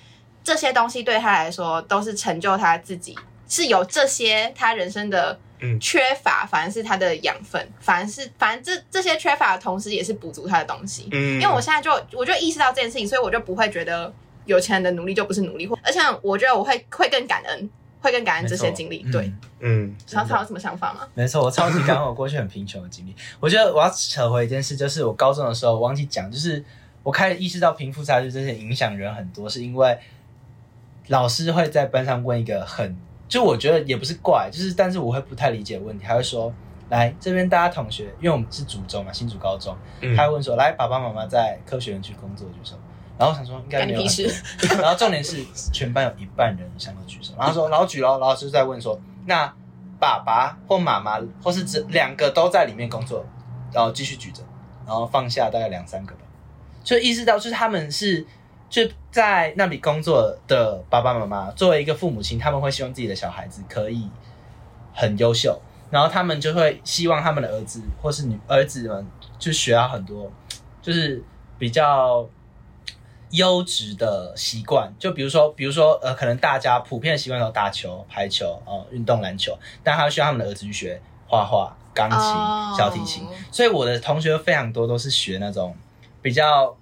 这些东西对他来说都是成就他自己，是有这些他人生的嗯缺乏，反而是他的养分，反而是反正这这些缺乏的同时也是补足他的东西。嗯，因为我现在就我就意识到这件事情，所以我就不会觉得有钱人的努力就不是努力，或而且我觉得我会会更感恩，会更感恩这些经历。对，嗯嗯曹操有什么想法吗？没错，我超级感恩我过去很贫穷的经历。我觉得我要扯回一件事，就是我高中的时候我忘记讲，就是我开始意识到贫富差距这些影响人很多，是因为老师会在班上问一个很，就我觉得也不是怪，就是但是我会不太理解的问题，他会说。来这边，大家同学，因为我们是主中嘛，新竹高中，嗯他会问说：“来，爸爸妈妈在科学园区工作举手。”然后我想说应该没有 然后重点是全班有一半人以上都举手，然后他 说，然后举了，老师在问说，那爸爸或妈妈或是这两个都在里面工作，然后继续举着，然后放下大概两三个吧，就意识到就是他们是就在那里工作的爸爸妈妈，作为一个父母亲，他们会希望自己的小孩子可以很优秀，然后他们就会希望他们的儿子或是女儿子们就学到很多，就是比较优质的习惯。就比如说，比如说呃，可能大家普遍的习惯都打球、排球、哦、运动篮球，但他需要他们的儿子去学画画、钢琴、哦小提琴。所以我的同学非常多都是学那种比较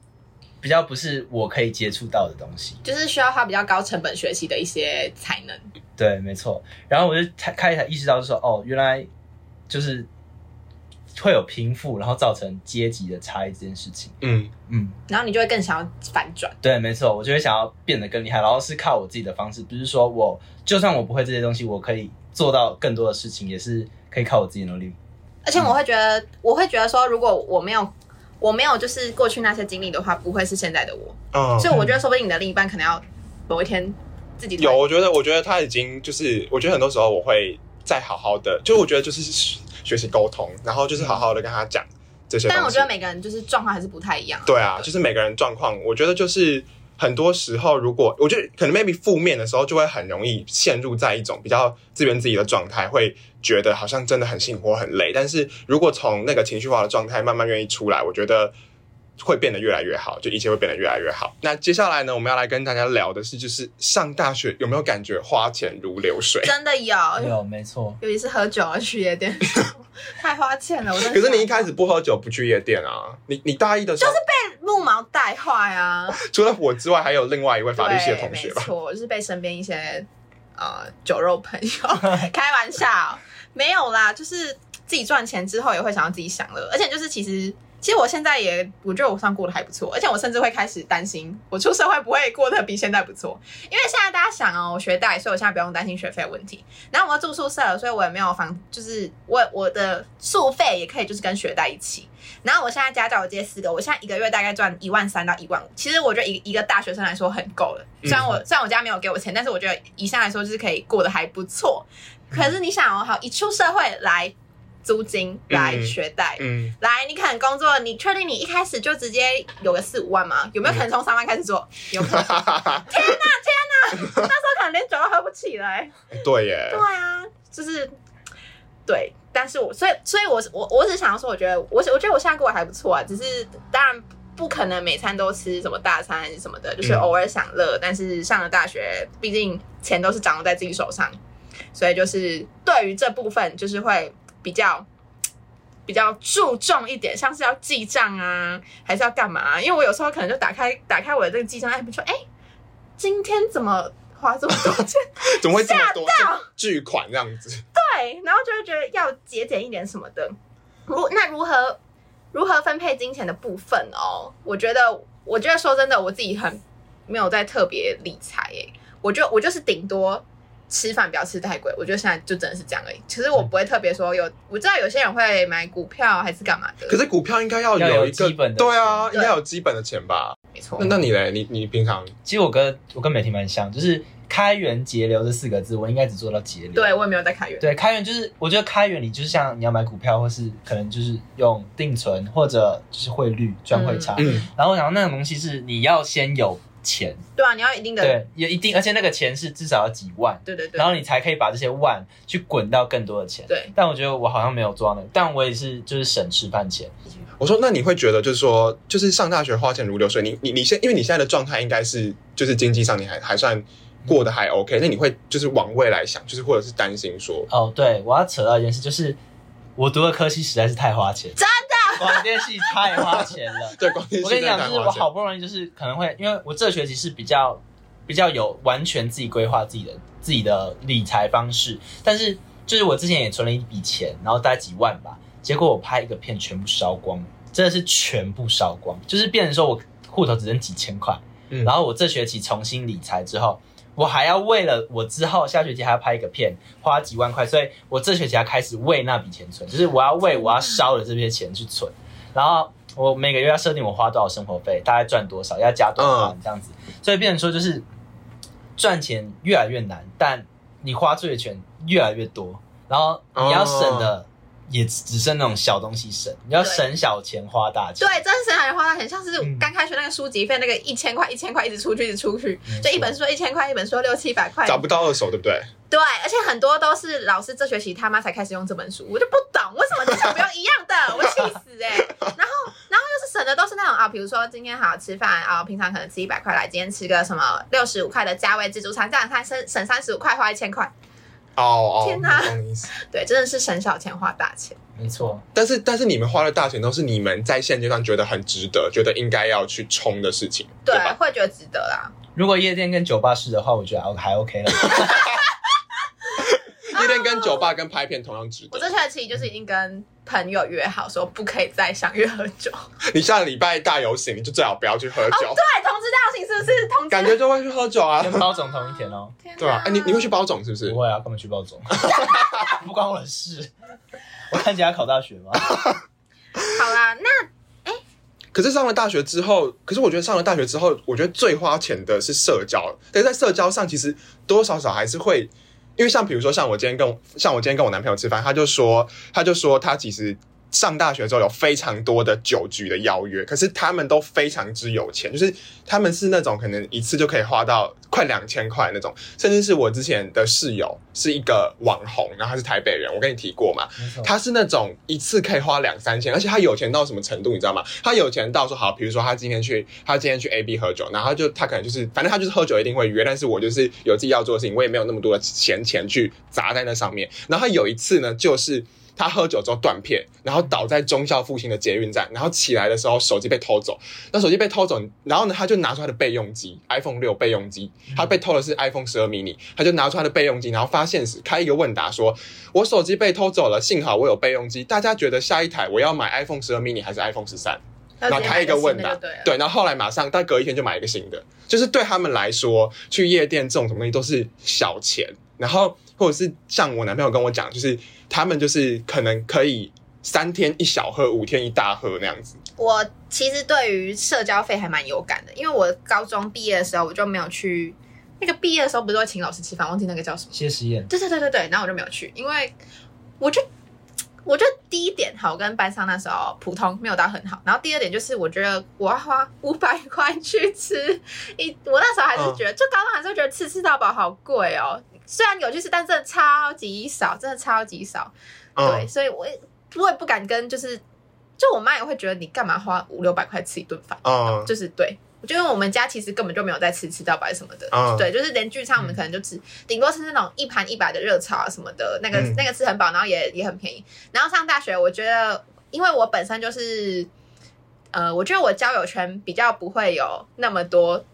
比较不是我可以接触到的东西。就是需要花比较高成本学习的一些才能。对，没错。然后我就才开始意识到，说哦，原来就是会有贫富，然后造成阶级的差异这件事情。嗯嗯，然后你就会更想要反转。对，没错，我就会想要变得更厉害，然后是靠我自己的方式，不是说我就算我不会这些东西，我可以做到更多的事情，也是可以靠我自己努力。而且我会觉得，我会觉得说，如果我没有，我没有就是过去那些经历的话，不会是现在的我。嗯，所以我觉得，说不定你的另一半可能要某一天自己有，我觉得，我觉得他已经就是，我觉得很多时候我会再好好的，就我觉得就是学习沟通，然后就是好好的跟他讲这些。但我觉得每个人就是状况还是不太一样。对啊，就是每个人状况，我觉得就是很多时候，如果我觉得可能 maybe 负面的时候，就会很容易陷入在一种比较自怨自艾的状态，会觉得好像真的很辛苦、很累。但是如果从那个情绪化的状态慢慢愿意出来，我觉得会变得越来越好，就一切会变得越来越好。那接下来呢，我们要来跟大家聊的是，就是上大学有没有感觉花钱如流水？真的有，有，没错。尤其是喝酒啊，去夜店，太花钱了。我可是你一开始不喝酒、不去夜店啊？你你大一的时候就是，被路毛带坏啊，除了我之外，还有另外一位法律系的同学吧？对没错，就是被身边一些呃酒肉朋友 开玩笑，没有啦，就是自己赚钱之后也会想要自己享乐，而且就是其实。其实我现在也，我觉得我算过得还不错，而且我甚至会开始担心，我出社会不会过得比现在不错。因为现在大家想哦，我学贷，所以我现在不用担心学费的问题。然后我要住宿舍，所以我也没有房，就是我我的宿费也可以就是跟学贷一起。然后我现在家教我接四个，我现在一个月大概赚一万三到一万五。其实我觉得一一个大学生来说很够了。虽然我、虽然我家没有给我钱，但是我觉得以上来说就是可以过得还不错。可是你想哦，好一出社会来租金来嗯学贷。嗯，来，你可能工作，你确定你一开始就直接有个四五万吗？有没有可能从三万开始做？有可能。那时候可能连酒都喝不起来、欸。对耶对，啊，就是对，但是我所以所以我我我只是想要说，我觉得我我觉得我现在过得还不错啊，只是当然不可能每餐都吃什么大餐什么的，就是嗯偶尔享乐。但是上了大学，毕竟钱都是掌握在自己手上，所以就是对于这部分就是会比较。比较注重一点，像是要记账啊，还是要干嘛、因为我有时候可能就打开打开我的这个记账 app，说，哎、今天怎么花这么多钱？怎么会这么多巨款这样子？对，然后就会觉得要节俭一点什么的。如那如何如何分配金钱的部分哦？我觉得，我觉得说真的，我自己很没有在特别理财诶。我就我就是顶多吃饭不要吃太贵，我觉得现在就真的是这样而已。其实我不会特别说有，我知道有些人会买股票还是干嘛的，可是股票应该要要有有一个基本的对啊，钱应该有基本的钱吧？没错那，那你嘞？你你平常其实我跟我跟美婷蛮像，就是开源节流这四个字，我应该只做到节流。对我也没有在开源。对，开源就是我觉得开源你就是像你要买股票，或是可能就是用定存或者就是汇率赚汇差。嗯，然后然后那种东西是你要先有钱，对啊，你要一定的，对，也一定，而且那个钱是至少要几万，对对对。然后你才可以把这些万去滚到更多的钱。对，但我觉得我好像没有做到那个，但我也是就是省吃饭钱。我说，那你会觉得就是说，就是上大学花钱如流水，你你你现因为你现在的状态应该是就是经济上你还还算过得还 OK，那你会就是往未来想，就是或者是担心说，哦，对，我要扯到一件事，就是我读的科系实在是太花钱，广电系太花钱了。对，广电我跟你讲，就是我好不容易就是可能会，因为我这学期是比较比较有完全自己规划自己的自己的理财方式，但是就是我之前也存了一笔钱，然后大概几万吧，结果我拍一个片全部烧光，真的是全部烧光，就是变成说我户头只剩几千块，嗯然后我这学期重新理财之后。我还要为了我之后下学期还要拍一个片，花几万块，所以我这学期要开始为那笔钱存，就是我要为我要烧的这些钱去存。然后我每个月要设定我花多少生活费，大概赚多少，要加多少这样子，所以变成说就是赚钱越来越难，但你花出去的钱越来越多，然后你要省的也只只剩那种小东西省，你要省小钱花大钱。对，真的是还花大钱像是嗯刚开学那个书籍费，那个一千块一千块一直出去一直出去就一本书一千块，一本书六七百块，找不到二手，对不对？对，而且很多都是老师这学期他妈才开始用这本书，我就不懂为什么至少不用一样的，我气死哎、然后，然后又是省的都是那种啊，比如说今天好吃饭啊，平常可能吃一百块来，今天吃个什么六十五块的价位自助餐，这样他省省三十五块，花一千块，哦哦，天哪。对，真的是省小钱花大钱。没错，但是但是你们花的大钱都是你们在现阶段觉得很值得，觉得应该要去冲的事情，对，吧？会觉得值得啦。如果夜店跟酒吧是的话，我觉得还 OK 了。夜店跟酒吧跟拍片同样值得。我这学期就是已经跟朋友约好，说不可以再相约喝酒。你下个礼拜大游行，你就最好不要去喝酒，对，同志大游行是不是同志？感觉就会去喝酒啊。跟包总同一天哦。天对啊，哎，你你会去包总是不是不？会啊，干嘛去包总？不关我的事。我看起来考大学吗？好啦，那哎可是上了大学之后，可是我觉得上了大学之后，我觉得最花钱的是社交。但是在社交上，其实多多少少还是会，因为像比如说，像我今天跟像我今天跟我男朋友吃饭，他就说，他就说他其实上大学之后有非常多的酒局的邀约，可是他们都非常之有钱，就是他们是那种可能一次就可以花到快两千块那种，甚至是我之前的室友是一个网红，然后他是台北人，我跟你提过嘛，他是那种一次可以花两三千，而且他有钱到什么程度，你知道吗？他有钱到说好，比如说他今天去，他今天去 A B 喝酒，然后他就他可能就是，反正他就是喝酒一定会约，但是我就是有自己要做的事情，我也没有那么多的闲钱去砸在那上面。然后他有一次呢，就是。他喝酒之后断片，然后倒在忠孝复兴的捷运站，然后起来的时候手机被偷走。那手机被偷走，然后呢，他就拿出他的备用机，iPhone 六备用机，他被偷的是 iPhone 十二 mini，他就拿出他的备用机，然后发现时开一个问答说，我手机被偷走了，幸好我有备用机。大家觉得下一台我要买 iPhone 十二 mini 还是 iPhone 十三？然后开一个问答，对对，然后后来马上，但隔一天就买一个新的，就是对他们来说，去夜店这种什么东西都是小钱，然后或者是像我男朋友跟我讲，就是他们就是可能可以三天一小喝，五天一大喝那样子。我其实对于社交费还蛮有感的，因为我高中毕业的时候我就没有去。那个毕业的时候不是会请老师吃饭，忘记那个叫什么。谢师宴，对对对对对，然后我就没有去，因为我就我觉得第一点好，我跟班上那时候普通没有到很好，然后第二点就是我觉得我要花 五百块去吃一，我那时候还是觉得，就高中还是会觉得吃吃到饱好贵哦。虽然有去吃，但真的超级少，真的超级少。对，嗯，所以我也我也不敢跟，就是就我妈也会觉得你干嘛花五六百块吃一顿饭，嗯，就是对。我觉得我们家其实根本就没有在吃吃到白什么的，嗯对，就是连聚餐我们可能就吃，顶多吃那种一盘一百的热炒啊什么的，那个、嗯那个吃很饱，然后也也很便宜。然后上大学，我觉得因为我本身就是，呃，我觉得我交友圈比较不会有那么多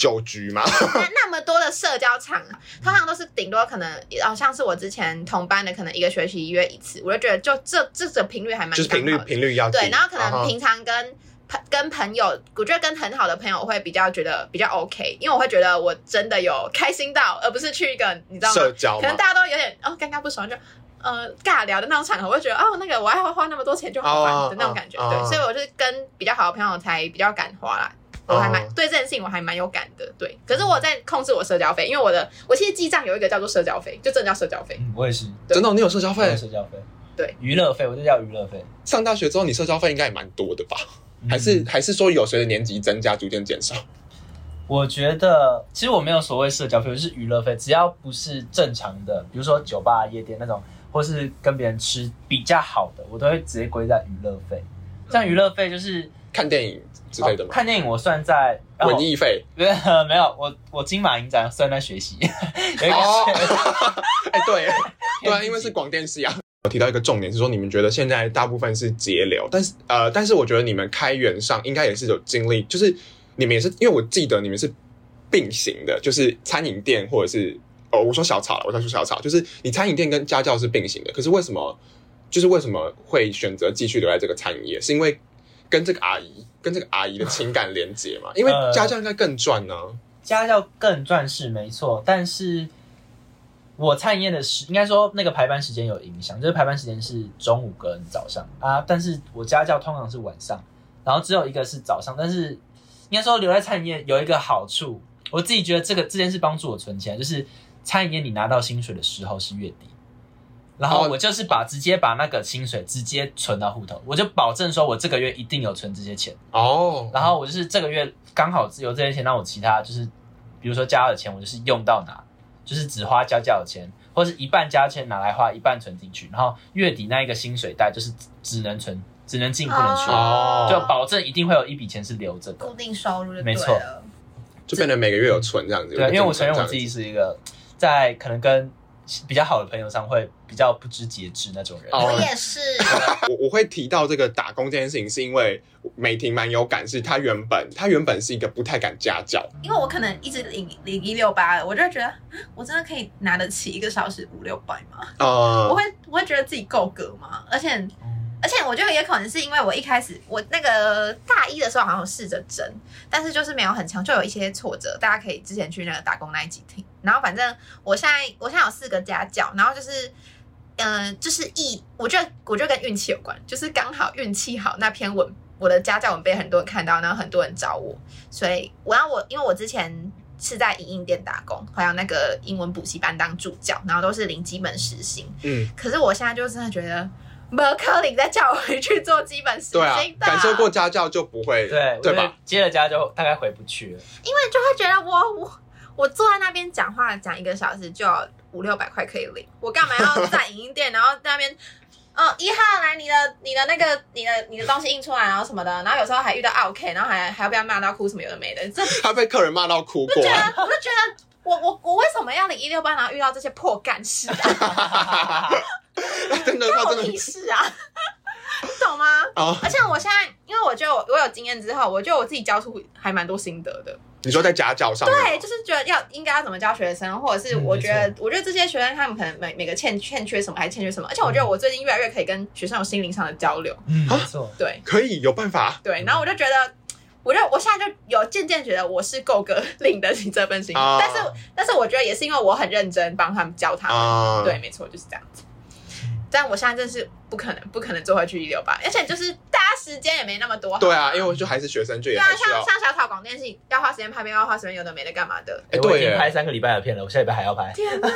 酒局嘛，那那么多的社交场，通常都是顶多可能，好、像是我之前同班的，可能一个学期约一次，我就觉得就这这种频率还蛮就是频率频率要对，然后可能平常跟朋跟朋友，我觉得跟很好的朋友会比较觉得比较 OK，因为我会觉得我真的有开心到，而不是去一个你知道吗？社交可能，大家都有点哦尴尬不爽就。呃，尬聊的那种场合，我会觉得哦，那个我还要花那么多钱就好玩的那种感觉，哦哦对，所以我就是跟比较好的朋友才比较敢花啦。我还蛮、哦对这件事情我还蛮有感的。对，可是我在控制我社交费，因为我的我其实记账有一个叫做社交费，就真的叫社交费。嗯，我也是，对真的哦，你有社交费？社交费，对，娱乐费，我就叫娱乐费，上大学之后，你社交费应该也蛮多的吧？还嗯是还是说有随着年级增加逐渐减少？我觉得其实我没有所谓社交费，就是娱乐费，只要不是正常的，比如说酒吧、夜店那种，或是跟别人吃比较好的，我都会直接归在娱乐费。像娱乐费就是看电影之类的吗？哦看电影我算在文艺费？没有 没有，我我金马影展算在学习，有一个 哎，对，对啊，因为是广电系啊。我提到一个重点是说，你们觉得现在大部分是节流，但是呃，但是我觉得你们开源上应该也是有经历，就是你们也是，因为我记得你们是并行的，就是餐饮店或者是哦，我说小炒了，我在说小炒，就是你餐饮店跟家教是并行的，可是为什么就是为什么会选择继续留在这个餐饮业？是因为跟这个阿姨跟这个阿姨的情感连接嘛？因为呃家教应该更赚呢、家教更赚是没错，但是我餐饮业的时，应该说那个排班时间有影响，就是排班时间是中午跟早上啊，但是我家教通常是晚上，然后只有一个是早上，但是应该说留在餐饮业有一个好处，我自己觉得这个这件事帮助我存钱，就是餐饮业你拿到薪水的时候是月底。然后哦我就是把直接把那个薪水直接存到户头，我就保证说我这个月一定有存这些钱。哦，然后我就是这个月刚好有这些钱，让我其他就是，比如说家教的钱，我就是用到哪，就是只花家教的钱，或是一半加钱拿来花，一半存进去，然后月底那一个薪水袋就是只能存，只能进不能出，哦就保证一定会有一笔钱是留着的固。定收入就对没错了。就变成每个月有存这样子。对，因为我承认我自己是一个在可能跟比较好的朋友上会比较不知节制那种人。哦我也是，我我会提到这个打工这件事情，是因为美婷蛮有感，是她原本她原本是一个不太敢家教，因为我可能一直领领一六八的，我就觉得啊我真的可以拿得起一个小时五六百吗？哦我呃，会我会觉得自己够格吗？而且而且我觉得也可能是因为我一开始我那个大一的时候好像有试着争，但是就是没有很强，就有一些挫折。大家可以之前去那个打工那一集听。然后反正我现在我现在有四个家教，然后就是。嗯、就是一，我觉得我觉得跟运气有关，就是刚好运气好，那篇文我的家教文被很多人看到，然后很多人找我，所以我让我因为我之前是在影印店打工，还有那个英文补习班当助教，然后都是零基本实薪，嗯，可是我现在就真的觉得，没有科林再叫我回去做基本时薪对啊，的，感受过家教就不会，对对吧？？接了家就大概回不去了。因为就会觉得我我我坐在那边讲话讲一个小时就要五六百块可以领，我干嘛要在影音店，然后在那边。哦，一号来你的你的那个你的你的东西印出来，然后什么的，然后有时候还遇到 OK，然后还还要被他骂到哭什么有的没的，这他被客人骂到哭过觉，得我就觉得我我我为什么要领一六八，然后遇到这些破干事啊？真的，他真的屁事啊！你懂吗？哦。而且我现在，因为我觉得我我有经验之后，我觉得我自己教出还蛮多心得的。你说在家教上，对，就是觉得要应该要怎么教学生，或者是嗯我觉得，没我觉得这些学生他们可能每每个欠欠缺什么，还欠缺什么。而且我觉得我最近越来越可以跟学生有心灵上的交流。嗯，没错。对可以有办法对，然后我就觉得。我就我现在就有渐渐觉得我是够格领得起这份薪水，啊但是但是我觉得也是因为我很认真帮他们教他们，啊，对，，没错，就是这样子。但我现在真是不可能，不可能坐回去一流吧，而且就是大家时间也没那么多。对啊，因为我就还是学生，就对啊，像，像小草广电系要花时间拍片，要花时间有的没的干嘛的。哎，我已对耶。经拍三个礼拜的片了，我下礼拜还要拍。天哪！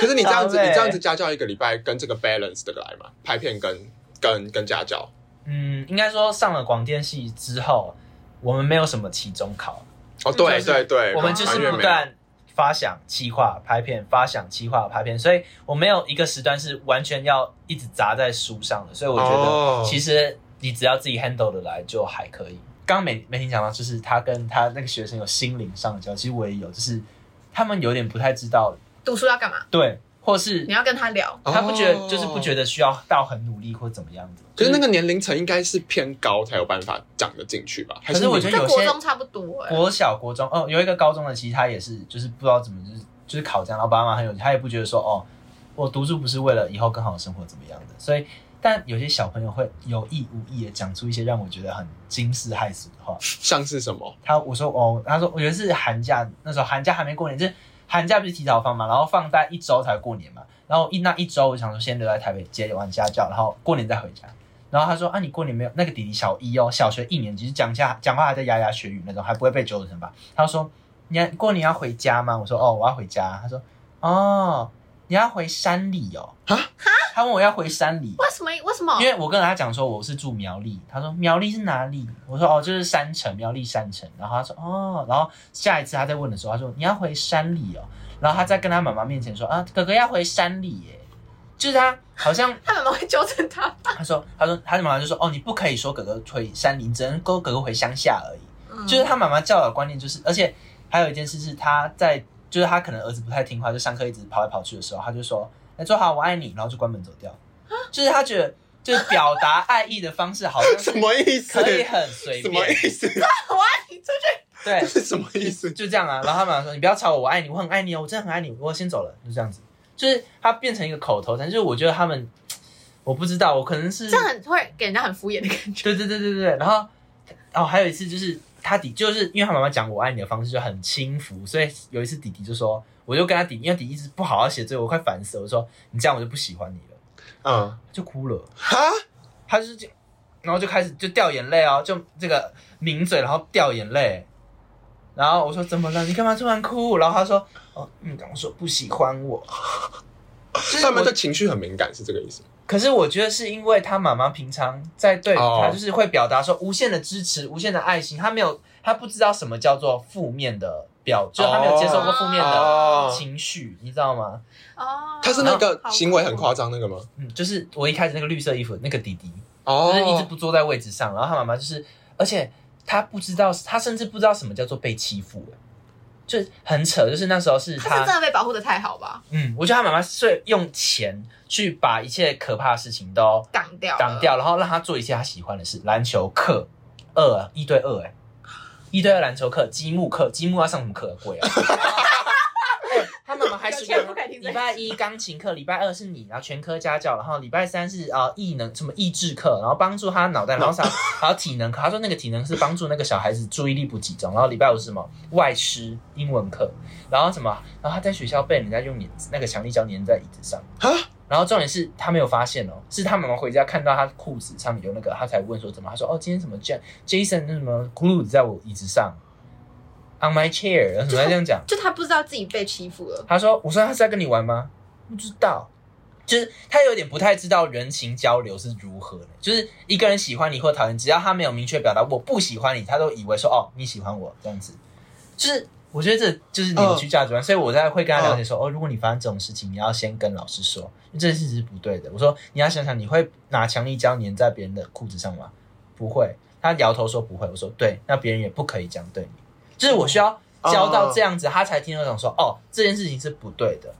可是你这样子，你这样子家教一个礼拜，跟这个 balance 的来嘛？拍片跟跟跟家教，嗯，应该说上了广电系之后，我们没有什么期中考，哦，对对对，我们就是不断发想、企划、拍片，发想、企划、拍片，所以我没有一个时段是完全要一直砸在书上的，所以我觉哦得其实你只要自己 handle 的来就还可以。刚刚美美婷讲到，就是他跟他那个学生有心灵上的交流，其实我也有，就是他们有点不太知道，读书要干嘛？对，或是你要跟他聊。他不觉得，哦就是不觉得需要到很努力或怎么样子。可是那个年龄层应该是偏高才有办法讲得进去吧？还可是我觉得有些国中差不多哎、国小、国中，哦，有一个高中的，其实他也是，就是不知道怎么，就是就是考这样，然后爸妈很有，他也不觉得说，哦，我读书不是为了以后更好的生活怎么样的，所以，但有些小朋友会有意无意的讲出一些让我觉得很惊世骇俗的话。像是什么？他我说哦，他说我觉得是寒假那时候寒假还没过年，就是寒假不是提早放嘛，然后放大一周才过年嘛，然后一那一周我想说先留在台北接完家教，然后过年再回家。然后他说啊，你过年没有那个弟弟小一哦，小学一年级，就讲下讲话还在牙牙学语那种，还不会被纠正吧？他说你要过年要回家吗？我说哦，我要回家。他说哦，你要回山里哦。啊他问我要回山里，为什么？为什么因？为我跟他讲说我是住苗栗，他说苗栗是哪里？我说哦，就是山城，苗栗山城。然后他说哦，然后下一次他再问的时候，他说你要回山里哦。然后他在跟他妈妈面前说啊，哥哥要回山里耶，就是他好像 他妈妈会纠正他。他说他说他的妈妈就说哦，你不可以说哥哥回山里，你只能勾哥哥回乡下而已。嗯就是他妈妈教导的观念就是，而且还有一件事是他在就是他可能儿子不太听话，就上课一直跑来跑去的时候，他就说哎说好我爱你，然后就关门走掉。就是他觉得就是表达爱意的方式好像什是么意思？可以很随便什么，意思？我爱你出去。对，是 什么意思？就这样啊。然后他妈妈说你不要吵我，我爱你，我很爱你哦，我真的很爱你，我先走了，就这样子。就是他变成一个口头禅，就是我觉得他们我不知道，我可能是这样很会给人家很敷衍的感觉。对对对对对，然后哦还有一次就是他弟就是因为他妈妈讲我爱你的方式就很轻浮，所以有一次弟弟就说，我就跟他顶，因为弟弟一直不好好写作业，我快烦死了，我说你这样我就不喜欢你了，嗯，就哭了，哈，他就是这样，然后就开始就掉眼泪哦，就这个抿嘴，然后掉眼泪。然后我说怎么了？你干嘛突然哭？然后他说哦，你刚说不喜欢我。就是他们的情绪很敏感，是这个意思。可是我觉得是因为他妈妈平常在对他，哦就是会表达说无限的支持、无限的爱心，他没有，他不知道什么叫做负面的表，就他没有接受过负面的哦。情绪，你知道吗？哦，他是那个行为很夸张那个吗？嗯，就是我一开始那个绿色衣服那个弟弟，哦。就是一直不坐在位置上，然后他妈妈就是，而且他不知道，他甚至不知道什么叫做被欺负，就很扯，就是那时候是他是真的被保护的太好吧？嗯，我觉得他妈妈是用钱去把一切可怕的事情都挡掉，挡掉，然后让他做一些他喜欢的事，篮球课二啊，一对二哎、一对二篮球课，积木课，积木要上什么课？贵啊！哎 他妈妈还是有钱不可以听这礼拜一钢琴课，礼拜二是你，然后全科家教，然后礼拜三是啊艺能什么益智课，然后帮助他脑袋，然后啥，还有体能课。他说那个体能是帮助那个小孩子注意力不集中，然后礼拜五是什么外师英文课，然后什么，然后他在学校被人家用粘那个强力胶粘在椅子上。哈，然后重点是他没有发现哦，是他妈妈回家看到他裤子上面有那个，他才问说怎么？他说哦，今天什么 J Jason 那什么 glue 在我椅子上，on my chair，然后什么这样讲？就他不知道自己被欺负了。他说我说他是在跟你玩吗？不知道，就是他有点不太知道人情交流是如何的，就是一个人喜欢你或讨厌，只要他没有明确表达我不喜欢你，他都以为说哦你喜欢我这样子，就是。我觉得这就是扭曲价值观，所以我在会跟他了解说，哦，如果你发生这种事情，你要先跟老师说，因为这件事情是不对的。我说你要想想，你会拿强力胶粘在别人的裤子上吗？不会。他摇头说不会。我说对，那别人也不可以这样对你。就是我需要教到这样子，他才听得懂说，哦，这件事情是不对的。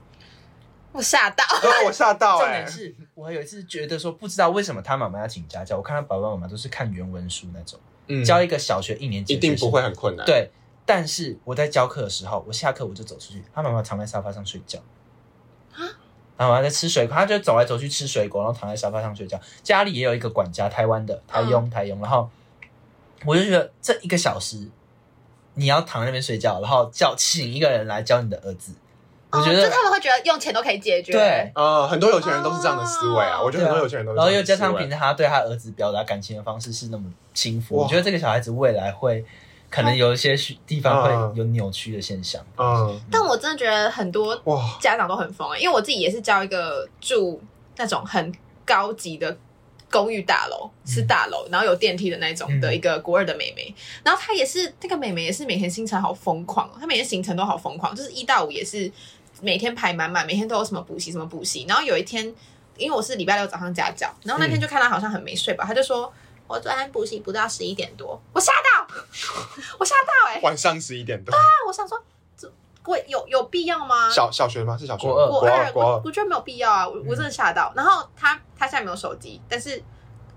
我吓到，呃我吓到 哎重点，是我有一次觉得说，不知道为什么他妈妈要请家教，我看他爸爸妈妈都是看原文书那种，嗯教一个小学一年级的学生一定不会很困难。，对，但是我在教课的时候，我下课我就走出去，他妈妈躺在沙发上睡觉。然后我还在吃水果，他就走来走去吃水果，然后躺在沙发上睡觉。家里也有一个管家，台湾的台佣，台佣。然后我就觉得这一个小时，你要躺在那边睡觉，然后叫请一个人来教你的儿子，我觉哦得就他们会觉得用钱都可以解决。对，呃，很多有钱人都是这样的思维啊，哦我觉得很多有钱人都是然后又这样的思维。加上平常他对他儿子表达感情的方式是那么轻浮，我觉得这个小孩子未来会可能有一些许地方嗯。会有扭曲的现象。嗯，但我真的觉得很多，家长都很疯、欸，因为我自己也是教一个住那种很高级的公寓大楼，是大楼，然后有电梯的那种嗯。的一个国二的妹妹，然后她也是那个妹妹也是每天行程好疯狂哦，她每天行程都好疯狂，就是一到五也是每天排满满，每天都有什么补习什么补习，然后有一天因为我是礼拜六早上家教，然后那天就看她好像很没睡吧，她就说。我昨天补习补到十一点多，我吓到，我吓到哎、欸！晚上十一点多啊，我想说，这我有有必要吗？小小学吗？是小学？国二国二，国二我我觉得没有必要啊，我我真的吓到。然后他他现在没有手机，但是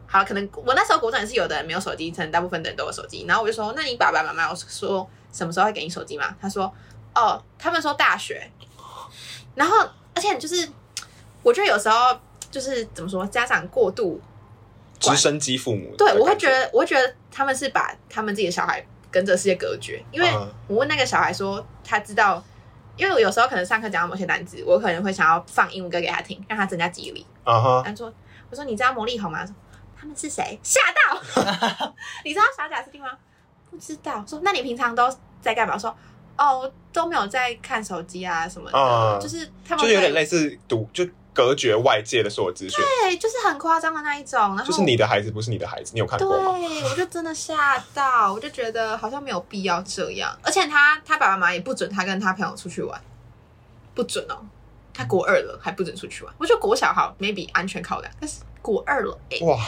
好，可能我那时候国中也是有的人没有手机，可能大部分的人都有手机。然后我就说，那你爸爸妈妈有说什么时候会给你手机吗？他说，哦，他们说大学。然后而且就是，我觉得有时候就是怎么说，家长过度直升机父母的对，我会觉得，我会觉得他们是把他们自己的小孩跟这个世界隔绝。因为嗯我问那个小孩说，他知道，因为我有时候可能上课讲到某些单词，我可能会想要放英文歌给他听，让他增加记忆力。啊哈，他说，我说你知道魔力红吗？他说他们是谁？吓到！你知道小贾斯汀吗？不知道。说那你平常都在干嘛？说哦都没有在看手机啊什么的，嗯就是他们就是有点会类似堵，就隔绝外界的所有资讯。对，就是很夸张的那一种。然后就是你的孩子不是你的孩子，你有看对，过吗？我就真的吓到，我就觉得好像没有必要这样。而且他他爸爸妈妈也不准他跟他朋友出去玩，不准哦。他国二了还不准出去玩，我觉得国小好 maybe 安全考量，但是国二了哎、哇，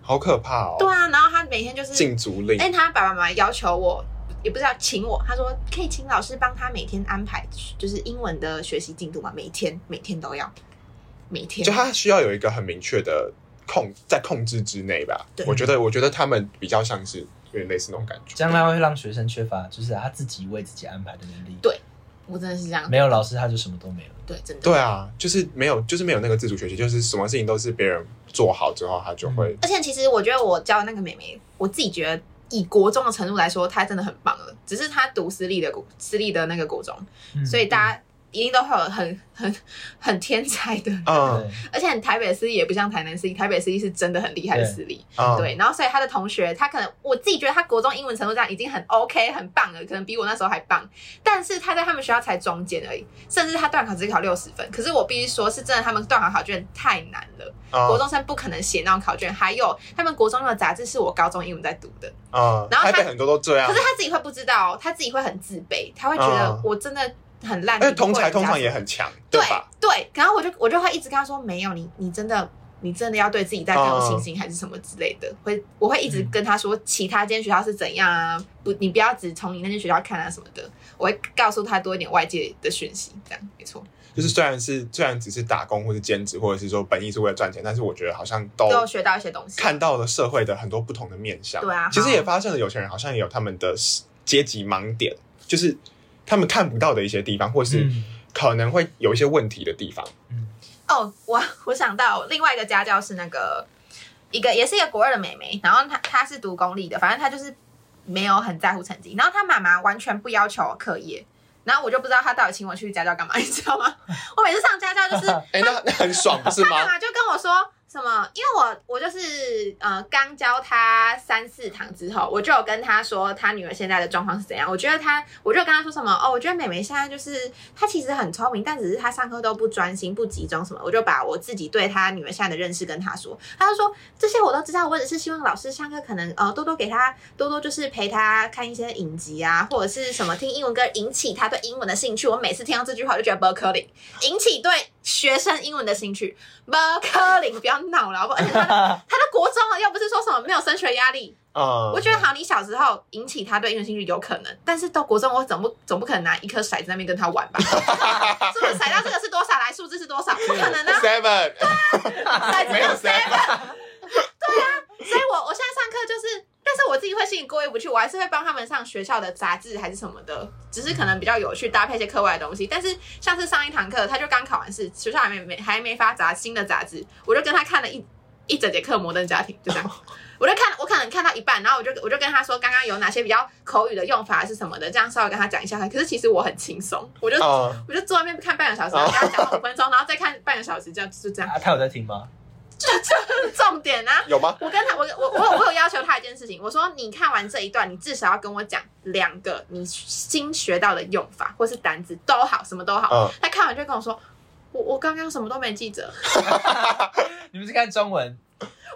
好可怕哦！对啊，然后他每天就是禁足令哎、他爸爸妈妈要求我，也不是要请我，他说可以请老师帮他每天安排，就是英文的学习进度嘛，每天每天都要，每天就他需要有一个很明确的控在控制之内吧对。我觉得，我觉得他们比较像是有点类似那种感觉。将来会让学生缺乏就是他自己为自己安排的能力。对我真的是这样，没有老师他就什么都没有。对，真的。对啊，就是没有，就是没有那个自主学习，就是什么事情都是别人做好之后，他就会。而且其实我觉得我教的那个妹妹，我自己觉得以国中的程度来说，她真的很棒了。只是她读私立的国私立的那个国中，嗯所以大家一定都会有很很很天才的人。嗯 而且台北私立也不像台南私立，台北私立是真的很厉害的私立。嗯，对，然后所以他的同学，他可能我自己觉得他国中英文程度这样已经很 OK 很棒了，可能比我那时候还棒。但是他在他们学校才中间而已，甚至他段考只考六十分。可是我必须说，是真的，他们段考考卷太难了，嗯国中生不可能写那种考卷。还有他们国中用的杂志是我高中英文在读的，嗯，然后他台北很多都这样可是，他自己会不知道，他自己会很自卑，他会觉得嗯我真的很烂。而且同才才通常也很强，对吧？对，然后我就我就会一直跟他说，没有你，你真的。你真的要对自己再更有信心，还是什么之类的？会，我会一直跟他说，其他间学校是怎样啊？不，你不要只从你那间学校看啊什么的。我会告诉他多一点外界的讯息，这样没错，就是虽然是虽然只是打工或是兼职，或者是说本意是为了赚钱，但是我觉得好像都都学到一些东西。看到了社会的很多不同的面向。对啊其实也发现了有钱人好像也有他们的阶级盲点，就是他们看不到的一些地方，或是嗯可能会有一些问题的地方。哦，我我想到另外一个家教是那个一个也是一个国二的妹妹，然后她她是读公立的，反正她就是没有很在乎成绩，然后她妈妈完全不要求课业。然后我就不知道她到底请我去家教干嘛，你知道吗？我每次上家教就是 哎、那那很爽，不是吗？他干嘛就跟我说什么，因为我我就是呃刚教他三四堂之后，我就有跟他说他女儿现在的状况是怎样。我觉得他，我就跟他说什么哦，我觉得妹妹现在就是她其实很聪明，但只是她上课都不专心、不集中什么。我就把我自己对她女儿现在的认识跟她说，他就说这些我都知道，我只是希望老师上课可能呃多多给他多多就是陪他看一些影集啊，或者是什么听英文歌，引起他对英文的兴趣。我每次听到这句话，就觉得 Berkeley，引起对学生英文的兴趣，不可能，不要闹了，好不好？而且他的他的国中了，又不是说什么没有升学压力。嗯，我觉得好，你小时候引起他对英文兴趣有可能，但是到国中我总不总不可能拿一颗骰子在那边跟他玩吧？是不是骰到这个是多少来，数字是多少？不可能啊！seven，骰子没有 seven。对啊，所以我我现在上课就是，但是我自己会心里过意不去，我还是会帮他们上学校的杂志还是什么的，只是可能比较有趣，搭配一些课外的东西。但是像是上一堂课，他就刚考完试，学校还没没还没发杂新的杂志，我就跟他看了一一整节课《摩登家庭》，就这样。我就看，我可能看到一半，然后我就我就跟他说，刚刚有哪些比较口语的用法是什么的，这样稍微跟他讲一下。可是其实我很轻松，我就、嗯，我就坐在那边看半个小时，然后跟他讲五分钟，然后再看半个小时，这样就这样。啊，他有在听吗？重点啊，有吗？我跟他，我我我有我有要求他一件事情，我说你看完这一段，你至少要跟我讲两个你新学到的用法或是单字都好，什么都好。嗯他看完就跟我说，我我刚刚什么都没记着，你们是看中文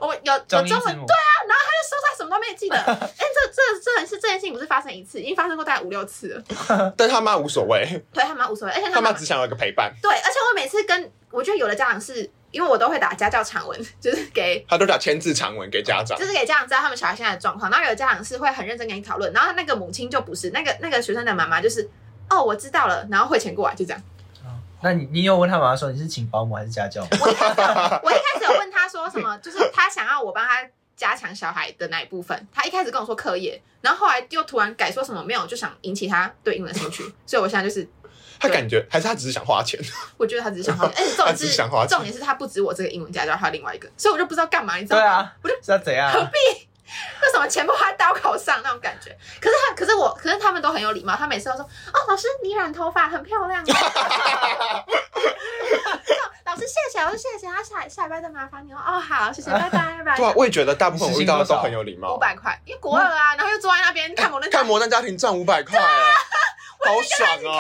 我有有中文？对啊，然后他就说他什么都没记得。哎、这这这件事这件事情不是发生一次，已经发生过大概五六次了。但他妈无所谓，对他妈无所谓，而且他他妈妈只想要一个陪伴，对，而且我每次跟我觉得有的家长是因为我都会打家教长文，就是给他都打签字长文给家长就。是给家长知道他们小孩现在的状况，然后有的家长是会很认真跟你讨论，然后那个母亲就不是那个那个学生的妈妈就是哦我知道了，然后汇钱过来就这样。那你你有问他妈妈说你是请保姆还是家教吗？我一开始我一开始有问他说什么，就是他想要我帮他加强小孩的哪一部分，他一开始跟我说课业，然后后来又突然改说什么没有，就想引起他对英文的兴趣，所以我现在就是他感觉还是他只是想花钱，我觉得他只是想花钱，而且重他点是想花钱重点是他不止我这个英文家教，还有另外一个，所以我就不知道干嘛，你知道吗？对啊，我就是要怎样？何必？为什么钱不花在刀口上那种感觉？可是他，可是我，可是他们都很有礼貌。他每次都说：“哦，老师，你染头发很漂亮。”老老师谢谢，老师谢谢，他下下班再麻烦你哦。哦，好，谢谢，拜拜，拜拜。对啊，我也觉得大部分我遇到的都很有礼貌。五百块，因为国二啊，然后又坐在那边看摩登看摩登家庭赚五百块，好爽哦，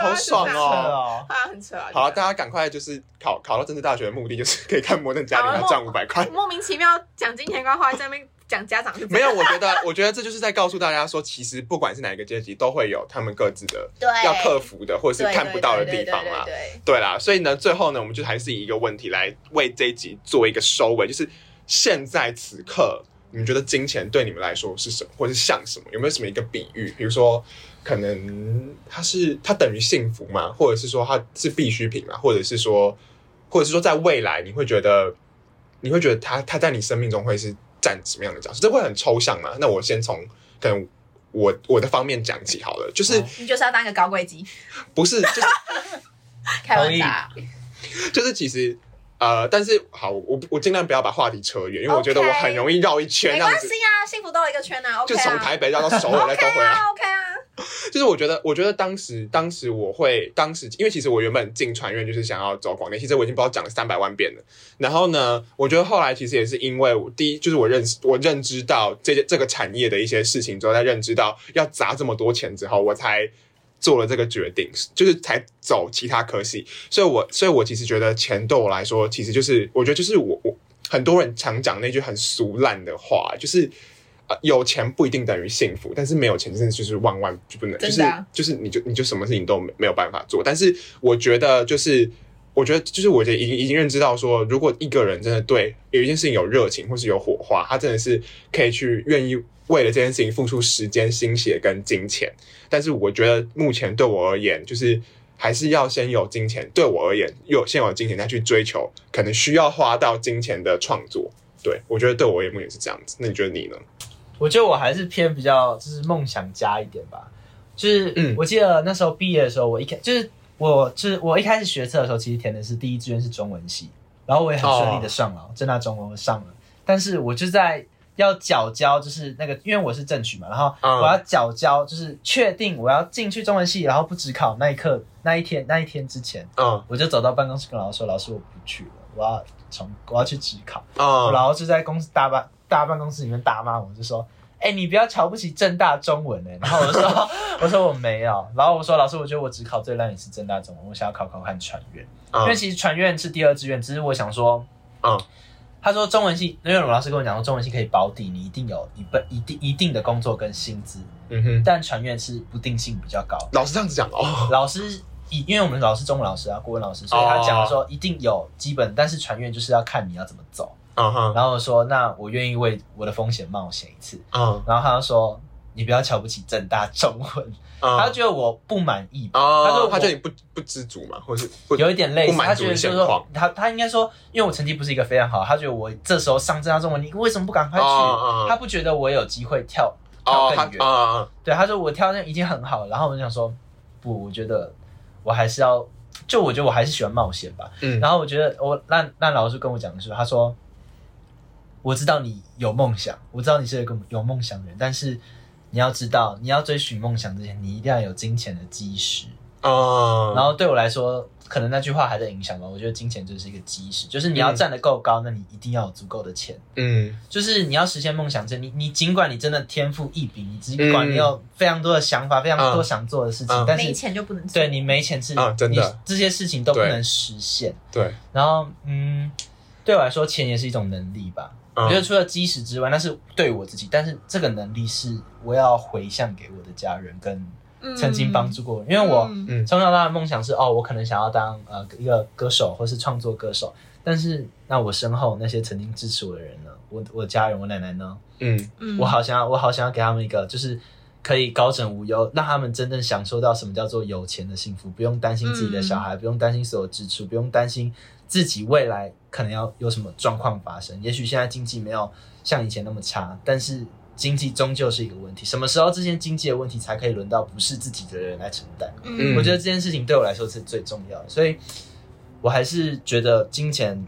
好爽哦，啊，很扯啊。好，大家赶快就是考考到政治大学的目的就是可以看摩登家庭，他赚五百块，莫名其妙讲金钱观，花在那边。讲家长没有，我觉得，我觉得这就是在告诉大家说，其实不管是哪一个阶级，都会有他们各自的要克服的，或者是看不到的地方嘛。对啦，所以呢，最后呢，我们就还是以一个问题来为这一集做一个收尾，就是现在此刻，你们觉得金钱对你们来说是什么，或是像什么？有没有什么一个比喻？比如说，可能它是它等于幸福吗？或者是说它是必需品嘛？或者是说，或者是说，在未来你会觉得，你会觉得它它在你生命中会是？占什么样的角色？这会很抽象嘛？那我先从可能我我的方面讲起好了。就是你就是要当一个高贵鸡？不是，就是 开玩笑。就是其实呃，但是好，我我尽量不要把话题扯远，因为我觉得我很容易绕一圈。没关系啊，幸福兜了一个圈啊。就从台北绕到首尔再兜回来。OK 啊。就是我觉得，我觉得当时，当时我会，当时因为其实我原本进传院就是想要走广电，其实我已经不知道讲了三百万遍了。然后呢，我觉得后来其实也是因为我第一就是我认识我认知到这些这个产业的一些事情之后，再认知到要砸这么多钱之后，我才做了这个决定，就是才走其他科系。所以，我所以，我其实觉得钱对我来说，其实就是我觉得就是我我很多人常讲那句很俗烂的话，就是。有钱不一定等于幸福，但是没有钱真的就是万万就不能，就是就是你就你就什么事情都没没有办法做。但是我觉得就是，我觉得就是我觉得已经已经认知到说，如果一个人真的对有一件事情有热情或是有火花，他真的是可以去愿意为了这件事情付出时间、心血跟金钱。但是我觉得目前对我而言，就是还是要先有金钱。对我而言，有先有金钱再去追求可能需要花到金钱的创作。对我觉得对我而言目前是这样子。那你觉得你呢？我觉得我还是偏比较就是梦想家一点吧，就是我记得那时候毕业的时候，我一开就是我就是我一开始学测的时候，其实填的是第一志愿是中文系，然后我也很顺利的上了，正大中文我上了，但是我就在要缴交，就是那个因为我是正取嘛，然后我要缴交，就是确定我要进去中文系，然后不只考那一刻那一天那一天之前，嗯，我就走到办公室跟老师说，老师我不去了，我要从我要去职考，啊，然后就在公司大办。大办公室里面大骂我，就说：“哎，你不要瞧不起正大中文哎。”然后我说：“我说我没有。”然后我说：“老师，我觉得我只考最烂也是正大中文，我想要考考看传院，因为其实传院是第二志愿。只是我想说，嗯，他说中文系，因为我老师跟我讲说中文系可以保底，你一定有一份一定一定的工作跟薪资。嗯哼，但传院是不定性比较高。老师这样子讲哦，老师以因为我们老师中文老师啊，国文老师，所以他讲说一定有基本，但是传院就是要看你要怎么走。”然后说，那我愿意为我的风险冒险一次。嗯，然后他就说，你不要瞧不起正大中文，他觉得我不满意。他说，他觉得你不不知足嘛，或是有一点类似。他觉得就是说，他他应该说，因为我成绩不是一个非常好，他觉得我这时候上正大中文，你为什么不赶快去？他不觉得我有机会跳跳更远。对，他说我跳那已经很好，然后我就想说，不，我觉得我还是要，就我觉得我还是喜欢冒险吧。嗯，然后我觉得我让让老师跟我讲的是，他说。我知道你有梦想，我知道你是一个有梦想的人，但是你要知道，你要追寻梦想之前，你一定要有金钱的基石哦。然后对我来说，可能那句话还在影响吧。我觉得金钱就是一个基石，就是你要站得够高，那你一定要有足够的钱。嗯，就是你要实现梦想，这你你尽管你真的天赋异禀，你尽管你有非常多的想法，非常多想做的事情，但是没钱就不能对你没钱是真的，这些事情都不能实现。对，然后嗯，对我来说，钱也是一种能力吧。我觉得除了基石之外，那是对我自己，但是这个能力是我要回向给我的家人跟曾经帮助过，因为我从小到大的梦想是哦，我可能想要当呃一个歌手或是创作歌手，但是那我身后那些曾经支持我的人呢？我我家人，我奶奶呢？嗯。嗯，我好想要，我好想要给他们一个就是可以高枕无忧，让他们真正享受到什么叫做有钱的幸福，不用担心自己的小孩，不用担心所有支出，不用担心。自己未来可能要有什么状况发生？也许现在经济没有像以前那么差，但是经济终究是一个问题。什么时候这些经济的问题才可以轮到不是自己的人来承担？嗯，我觉得这件事情对我来说是最重要的，所以我还是觉得金钱，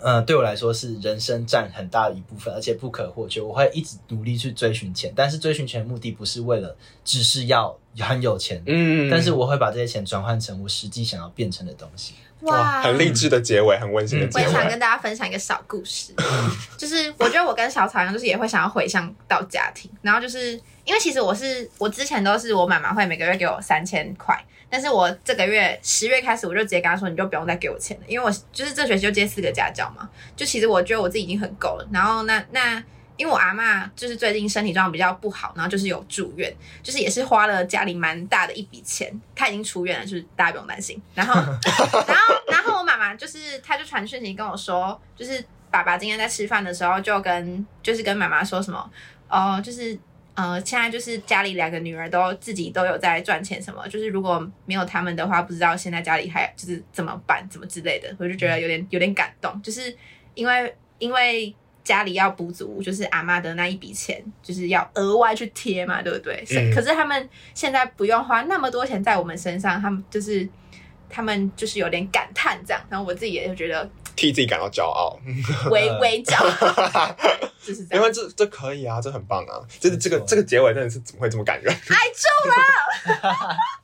嗯，对我来说是人生占很大的一部分，而且不可或缺。我会一直努力去追寻钱，但是追寻钱的目的不是为了只是要很有钱，嗯，但是我会把这些钱转换成我实际想要变成的东西。哇，很励志的结尾，很温馨的嗯结尾。我也想跟大家分享一个小故事，就是我觉得我跟小草一样，就是也会想要回向到家庭，然后就是因为其实我是我之前都是我妈妈会每个月给我三千块，但是我这个月十月开始我就直接跟她说，你就不用再给我钱了，因为我就是这学期就接四个家教嘛，就其实我觉得我自己已经很够了，然后那那。因为我阿嬷就是最近身体状况比较不好，然后就是有住院，就是也是花了家里蛮大的一笔钱。她已经出院了，就是大家不用担心。然后，然后，然后我妈妈就是，她就传讯息跟我说，就是爸爸今天在吃饭的时候就跟就是跟妈妈说什么，哦、就是呃，现在就是家里两个女儿都自己都有在赚钱，什么就是如果没有他们的话，不知道现在家里还就是怎么办，怎么之类的，我就觉得有点有点感动，就是因为因为。家里要补足，就是阿妈的那一笔钱，就是要额外去贴嘛，对不对？是嗯可是他们现在不用花那么多钱在我们身上，他们就是他们就是有点感叹这样，然后我自己也就觉得替自己感到骄傲，微微骄傲，对 就是这样。因为这这可以啊，这很棒啊！就是这个这个结尾真的是怎么会这么感人？太重了。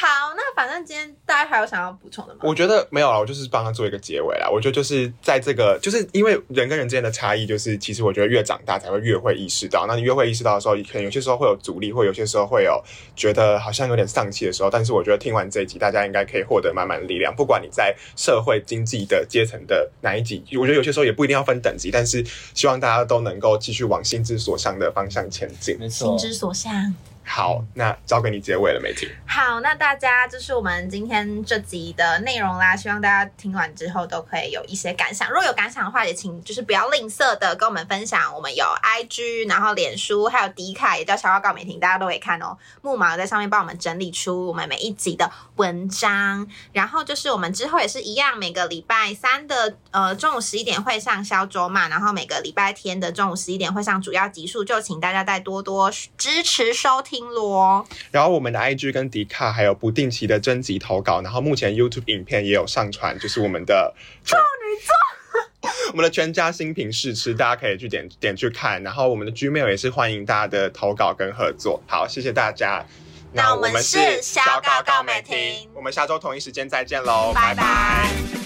好，那反正今天大家还有想要补充的吗？我觉得没有了，我就是帮他做一个结尾啦。我觉得就是在这个，就是因为人跟人之间的差异，就是其实我觉得越长大才会越会意识到。那你越会意识到的时候，可能有些时候会有阻力，或有些时候会有觉得好像有点丧气的时候。但是我觉得听完这一集，大家应该可以获得满满的力量。不管你在社会经济的阶层的哪一级，我觉得有些时候也不一定要分等级，但是希望大家都能够继续往心之所向的方向前进。没错心，之所向。好，那交给你结尾了，美婷。好，那大家这是我们今天这集的内容啦，希望大家听完之后都可以有一些感想。如果有感想的话，也请就是不要吝啬的跟我们分享。我们有 IG，然后脸书，还有迪卡，也叫小花告美婷，大家都可以看哦。木马在上面帮我们整理出我们每一集的文章，然后就是我们之后也是一样，每个礼拜三的呃中午十一点会上销周嘛，然后每个礼拜天的中午十一点会上主要集数，就请大家再多多支持收听咯。然后我们的 IG 跟迪卡还有不定期的征集投稿，然后目前 YouTube 影片也有上传，就是我们的处女座，我们的全家新品试吃，大家可以去点点去看。然后我们的 Gmail 也是欢迎大家的投稿跟合作。好，谢谢大家。那我们是小告告美婷婷，我们下周同一时间再见喽，拜拜